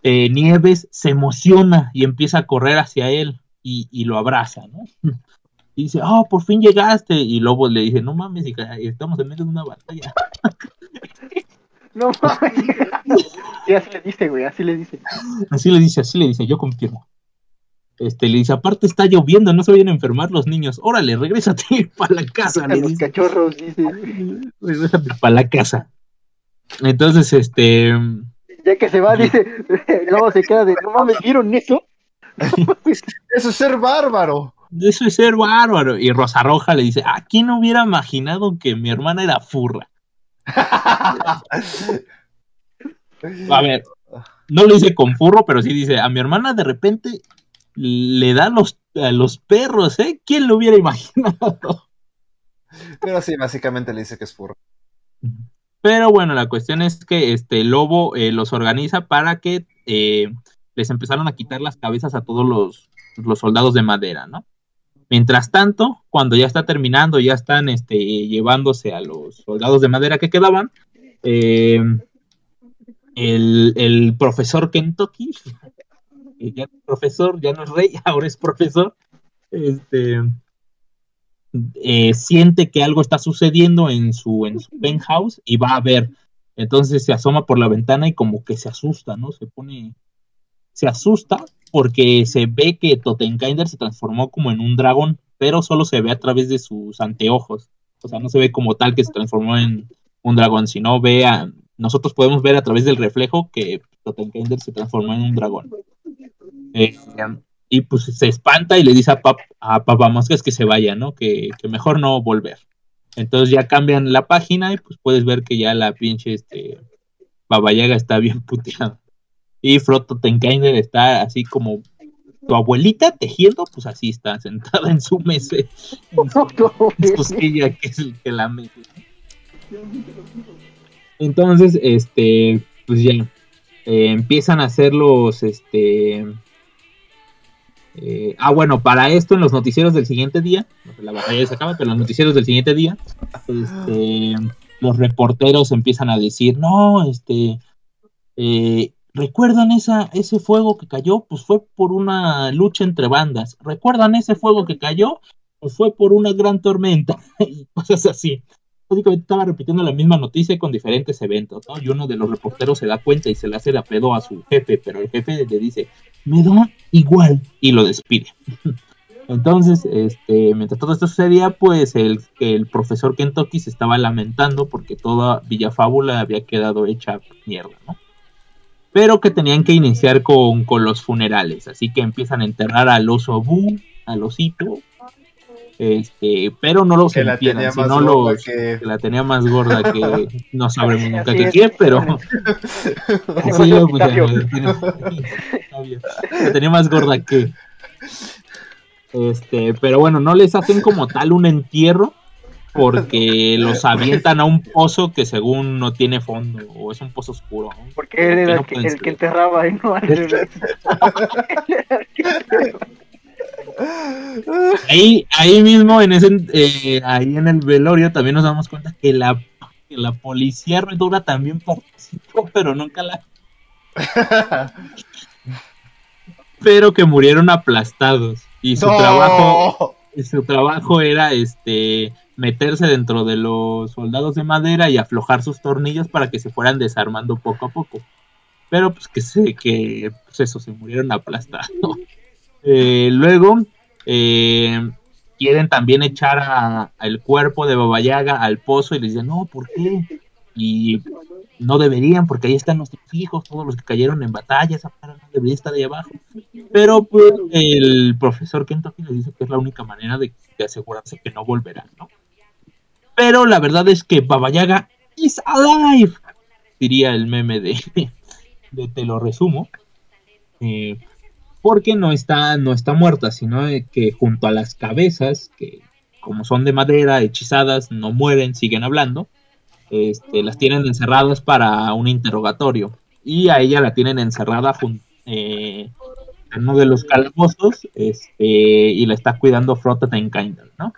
Speaker 2: eh, Nieves se emociona y empieza a correr hacia él y, y lo abraza, ¿no? [laughs] Y dice, oh, por fin llegaste. Y Lobo le dice, no mames, hija, estamos en medio de una batalla. [laughs]
Speaker 3: No mames. Sí, así le dice, güey, así le dice.
Speaker 2: Así le dice, así le dice, yo confirmo. Este, le dice, aparte está lloviendo, no se vayan a enfermar los niños. Órale, regrésate [laughs] para la casa.
Speaker 3: A
Speaker 2: le
Speaker 3: los
Speaker 2: dice.
Speaker 3: cachorros, dice.
Speaker 2: Regrésate para la casa. Entonces, este,
Speaker 3: Ya que se va, dice, [laughs] luego se queda de, no mames, ¿vieron eso?
Speaker 1: Eso es ser bárbaro.
Speaker 2: eso es ser bárbaro. Y Rosa Roja le dice, ¿a quién hubiera imaginado que mi hermana era furra? [laughs] A ver, no lo dice con furro, pero sí dice, a mi hermana de repente le da los, a los perros, ¿eh? ¿Quién lo hubiera imaginado?
Speaker 1: Pero sí, básicamente le dice que es furro.
Speaker 2: Pero bueno, la cuestión es que este Lobo eh, los organiza para que eh, les empezaron a quitar las cabezas a todos los, los soldados de madera, ¿no? Mientras tanto, cuando ya está terminando, ya están este, llevándose a los soldados de madera que quedaban, eh, el, el profesor Kentucky, que ya no es profesor, ya no es rey, [laughs] ahora es profesor, este, eh, siente que algo está sucediendo en su, en su penthouse y va a ver. Entonces se asoma por la ventana y como que se asusta, ¿no? Se pone, se asusta porque se ve que Totenkinder se transformó como en un dragón, pero solo se ve a través de sus anteojos. O sea, no se ve como tal que se transformó en un dragón, sino ve a, nosotros podemos ver a través del reflejo que Totenkinder se transformó en un dragón. Eh, y pues se espanta y le dice a, Pap, a Papamoscas que se vaya, ¿no? Que, que mejor no volver. Entonces ya cambian la página y pues puedes ver que ya la pinche este Babayaga está bien [laughs] puteada. Y Froto Tenkinder está así como tu abuelita tejiendo, pues así está, sentada en su mesa, en su, en su silla, que es el que la mete. Entonces, este, pues ya, eh, empiezan a hacer los, este, eh, ah, bueno, para esto en los noticieros del siguiente día, la batalla se acaba, pero en los noticieros del siguiente día, este, los reporteros empiezan a decir, no, este, eh, ¿recuerdan esa, ese fuego que cayó? Pues fue por una lucha entre bandas. ¿Recuerdan ese fuego que cayó? pues fue por una gran tormenta [laughs] y cosas así. Básicamente estaba repitiendo la misma noticia con diferentes eventos. Y uno de los reporteros se da cuenta y se le hace la pedo a su jefe, pero el jefe le dice, me da igual, y lo despide. [laughs] Entonces, este, mientras todo esto sucedía, pues el, el profesor Kentucky se estaba lamentando porque toda Villafábula había quedado hecha mierda, ¿no? Pero que tenían que iniciar con, con los funerales, así que empiezan a enterrar al oso Bu, al osito, este, pero no los
Speaker 1: Que la tenía más
Speaker 2: sino
Speaker 1: gorda
Speaker 2: los
Speaker 1: que-
Speaker 2: que la tenía más gorda que [laughs] no sabremos nunca pero [laughs] [laughs] Sí, pues,
Speaker 3: Octavio.
Speaker 2: ya, tiene- Octavio. La tenía más gorda que. Este, pero bueno, no les hacen como tal un entierro porque los avientan a un pozo que según no tiene fondo o es un pozo oscuro. ¿no?
Speaker 3: Porque él era
Speaker 2: no
Speaker 3: el que, el que enterraba y no al revés. [laughs]
Speaker 2: Ahí, ahí mismo en ese, eh, ahí en el velorio también nos damos cuenta que la, que la policía redura también participó, pero nunca la, [laughs] pero que murieron aplastados y su
Speaker 1: ¡No!
Speaker 2: trabajo y su trabajo era este meterse dentro de los soldados de madera y aflojar sus tornillos para que se fueran desarmando poco a poco. Pero pues que se que pues eso se murieron aplastados. Eh, luego eh, quieren también echar a- al cuerpo de Baba Yaga al pozo y les dicen, "No, ¿por qué?" Y no deberían porque ahí están nuestros hijos, todos los que cayeron en batalla, esa para no debería estar ahí abajo. Pero pues el profesor Kentucky le dice que es la única manera de, asegurarse que no volverá, ¿no? Pero la verdad es que Baba Yaga is alive, diría el meme de, de te lo resumo. Eh, porque no está, no está muerta, sino que junto a las cabezas, que como son de madera, hechizadas, no mueren, siguen hablando, este, las tienen encerradas para un interrogatorio. Y a ella la tienen encerrada eh, en uno de los calabozos este, y la está cuidando Frota Kindle, ¿no?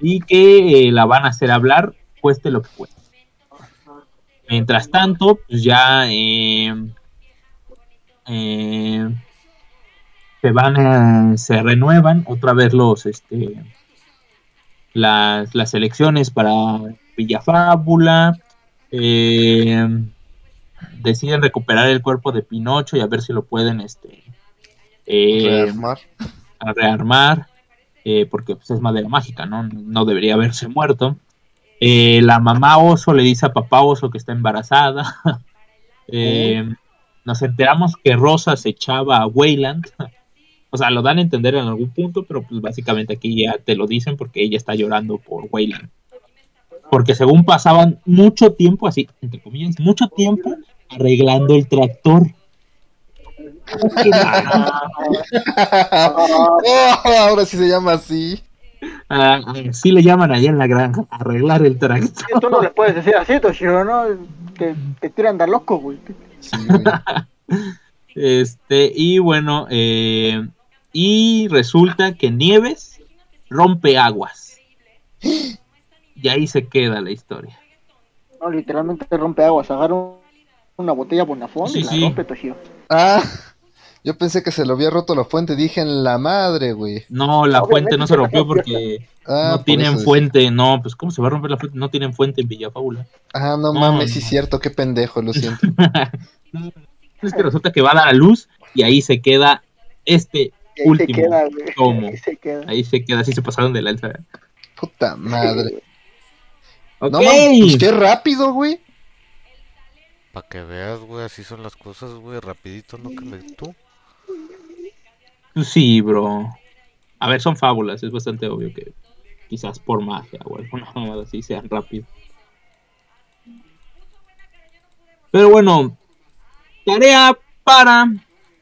Speaker 2: Y que eh, la van a hacer hablar, cueste lo que cueste. Mientras tanto, pues ya eh, eh, se van, eh, se renuevan otra vez los, este, las, las elecciones para Villafábula. eh, deciden recuperar el cuerpo de Pinocho y a ver si lo pueden, este, eh,
Speaker 4: Rearmar.
Speaker 2: a rearmar, eh, porque pues, es madera mágica, ¿no? No debería haberse muerto. La mamá oso le dice a papá oso que está embarazada. [laughs] Nos enteramos que Rosa se echaba a Wayland. O sea, lo dan a entender en algún punto, pero pues básicamente aquí ya te lo dicen porque ella está llorando por Wayland. Porque según pasaban mucho tiempo, así, entre comillas, mucho tiempo arreglando el tractor.
Speaker 4: Oh, ahora sí se llama así.
Speaker 2: Ah, así le llaman allá en la granja, arreglar el tractor.
Speaker 3: Tú no le puedes decir así, Toshiro, ¿no? Te, te tiran de loco, güey.
Speaker 4: Sí, [laughs] güey.
Speaker 2: Este, y bueno, eh, y resulta que Nieves rompe aguas. Y ahí se queda la historia.
Speaker 3: No, literalmente rompe aguas. Agarra un- una botella Bonafont
Speaker 2: Sí,
Speaker 3: y la
Speaker 2: sí.
Speaker 3: rompe, Toshiro.
Speaker 4: Ah, yo pensé que se lo había roto la fuente. Dije en la madre, güey.
Speaker 2: No, la
Speaker 3: Obviamente
Speaker 2: fuente no se rompió porque
Speaker 4: Ah,
Speaker 2: no
Speaker 4: por
Speaker 2: tienen fuente. No, pues ¿cómo se va a romper la fuente? No tienen fuente en Villafábula.
Speaker 4: Ah, no
Speaker 2: No,
Speaker 4: mames, sí
Speaker 2: no.
Speaker 4: es cierto, qué pendejo, lo siento. [laughs]
Speaker 2: Es que resulta que va a dar a luz y ahí se queda este.
Speaker 3: Ahí
Speaker 2: Último
Speaker 3: se queda, güey.
Speaker 2: tomo.
Speaker 3: Ahí se queda.
Speaker 2: Ahí se queda, así se pasaron de lanza.
Speaker 4: Puta madre. No mames, pues qué rápido, güey.
Speaker 5: Para que veas, güey, así son las cosas, güey, rapidito, ¿no? Que tú.
Speaker 2: Sí, bro. A ver, son fábulas, es bastante obvio que quizás por magia o alguna [laughs] mamada así sean rápido. Pero bueno, tarea para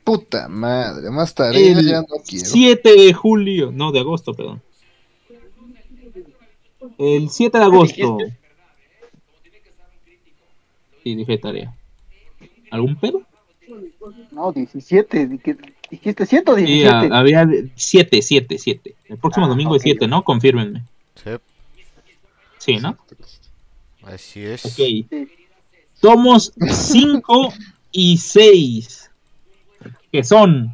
Speaker 4: Puta madre, más tarea
Speaker 2: el
Speaker 4: ya no quiero.
Speaker 2: 7 de julio, no, de agosto, perdón. El 7 de agosto. Sí, dije tarea. ¿Algún pedo?
Speaker 3: No, 17. di- que- ¿Dijiste 100 o
Speaker 2: Sí,
Speaker 3: 17?
Speaker 2: a- había 7, 7, 7. El próximo
Speaker 3: Ah,
Speaker 2: domingo es
Speaker 3: ok.
Speaker 2: 7, ¿no? Confírmenme.
Speaker 5: Sí,
Speaker 2: Sí, ¿no?
Speaker 5: así es.
Speaker 2: Ok. Tomos 5 y 6. Que son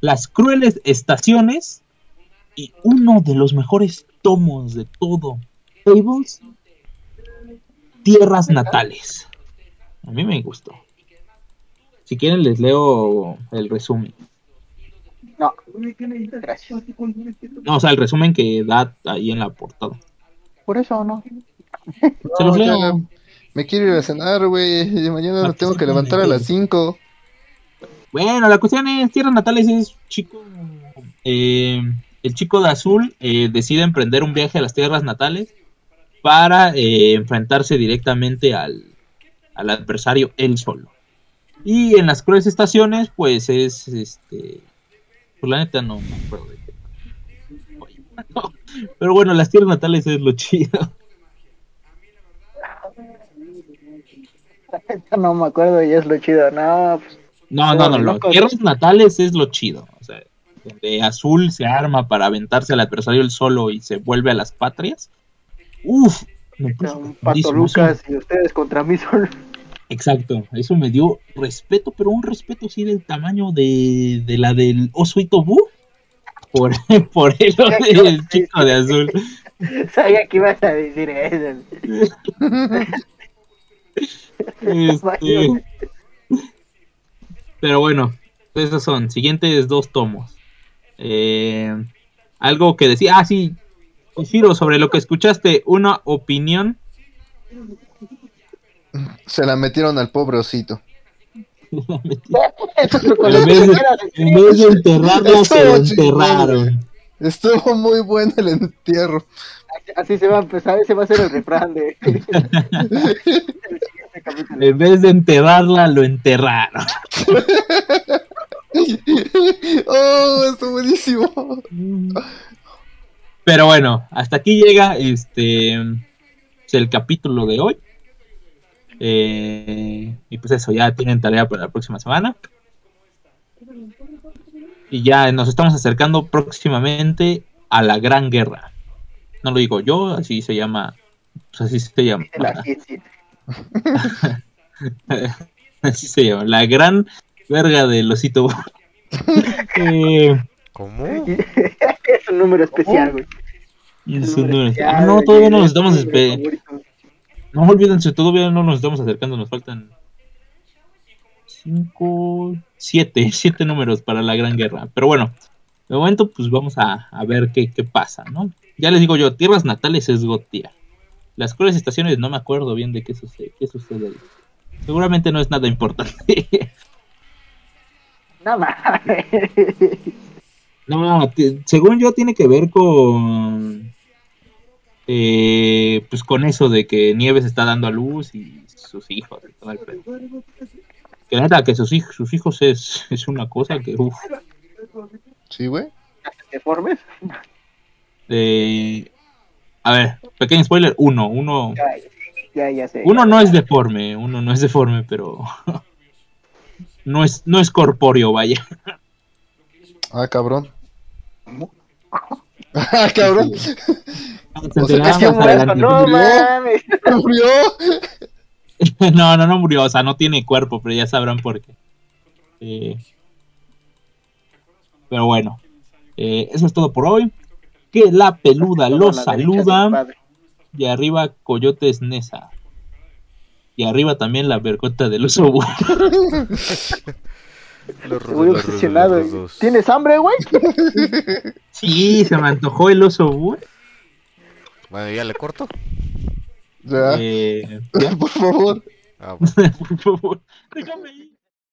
Speaker 2: las crueles estaciones Y uno de los mejores tomos de todo Fables, Tierras Natales. A mí me gustó. Si quieren les leo el resumen.
Speaker 3: No, gracias.
Speaker 2: No, o sea, el resumen que da ahí en la portada.
Speaker 3: Por eso no.
Speaker 2: Se los
Speaker 6: No, ya,
Speaker 2: leo.
Speaker 6: me quiero ir a cenar, güey. Mañana me tengo que levantar a las 5.
Speaker 2: Bueno, la cuestión es, Tierras Natales es chico. eh, el chico de azul eh, decide emprender un viaje a las tierras natales para eh, enfrentarse directamente al, al adversario él solo. Y en las crueles estaciones, pues es este. Pues la neta no me acuerdo de. [laughs] Pero bueno, las tierras natales es lo chido. [laughs]
Speaker 3: No me acuerdo y es lo chido. No, pues,
Speaker 2: No, no, no,
Speaker 3: loco.
Speaker 2: Tierras natales es lo chido. O sea, donde azul se arma para aventarse al adversario él solo y se vuelve a las patrias. Uf, me puso
Speaker 3: un Pato Lucas y ustedes contra mí son.
Speaker 2: Exacto, eso me dio respeto, pero un respeto así del tamaño de, de la del oso Itobu. Por, [laughs] por el, el chico de azul. [laughs]
Speaker 3: Sabía que ibas a decir eso. [laughs]
Speaker 2: Este, pero bueno, esos son. Siguientes dos tomos. Eh, algo que decía, ah, sí, Shiro, sobre lo que escuchaste, una opinión.
Speaker 6: Se la metieron al pobre osito. [laughs]
Speaker 3: Eso
Speaker 2: en,
Speaker 3: lo que
Speaker 2: vez de, en vez de enterrarlo, se enterraron.
Speaker 6: Estuvo muy bueno el entierro.
Speaker 3: Así se va a empezar, ese va a ser el refrán de. [laughs] capítulo.
Speaker 2: En vez de enterrarla, lo enterraron. [laughs]
Speaker 6: Oh, estuvo buenísimo.
Speaker 2: Pero bueno, hasta aquí llega este es el capítulo de hoy. Eh, y pues eso, ya tienen tarea para la próxima semana. Y ya nos estamos acercando próximamente a la Gran Guerra. No lo digo yo, así se llama. Pues así se llama.
Speaker 3: La. [laughs]
Speaker 2: Así se llama. La Gran Verga del Osito. [laughs] Eh,
Speaker 5: ¿Cómo? [laughs]
Speaker 3: Es un número especial, güey. Es un número especial,
Speaker 2: Ah, no, todavía no nos
Speaker 3: es
Speaker 2: estamos
Speaker 3: mi número
Speaker 2: espe-
Speaker 3: favorito.
Speaker 2: No olvídense, todavía no nos estamos acercando, nos faltan cinco, siete, siete números para la gran guerra. Pero bueno, de momento pues vamos a, a ver qué, qué pasa, ¿no? Ya les digo yo, tierras natales es Gotia. Las crueles estaciones no me acuerdo bien de qué sucede, qué sucede ahí. Seguramente no es nada importante. [laughs]
Speaker 3: No mames.
Speaker 2: no, según yo tiene que ver con... eh, pues con eso de que Nieves está dando a luz y sus hijos y todo el pedo. Que neta, que sus, hij- sus hijos es, es una cosa que, uff.
Speaker 6: Sí, güey.
Speaker 3: ¿Deformes?
Speaker 2: Eh, a ver, pequeño spoiler, uno, uno,
Speaker 3: Ya, ya sé.
Speaker 2: uno no es deforme, uno no es deforme, pero [laughs] no es, no es corpóreo, vaya.
Speaker 6: Ah, cabrón. [laughs] Ah, cabrón.
Speaker 2: Se
Speaker 6: O sea,
Speaker 2: enterará
Speaker 6: es que.
Speaker 3: No
Speaker 6: murió.
Speaker 3: mames.
Speaker 6: Murió. [laughs]
Speaker 2: No, no, no murió, o sea, no tiene cuerpo, pero ya sabrán por qué. Eh, pero bueno, eh, eso es todo por hoy. Que la peluda
Speaker 3: del
Speaker 2: saluda. Y arriba Coyotes Nesa. Y arriba también la vergota del oso. [laughs]
Speaker 5: rudos,
Speaker 3: Muy obsesionado.
Speaker 5: los rudos.
Speaker 3: ¿Tienes hambre, güey? [laughs]
Speaker 2: Sí, se me antojó el oso. búho.
Speaker 5: Bueno, ya le corto.
Speaker 6: Ya,
Speaker 2: Eh, [laughs] ya,
Speaker 6: por favor.
Speaker 5: Ah, bueno.
Speaker 2: por favor, déjame ir.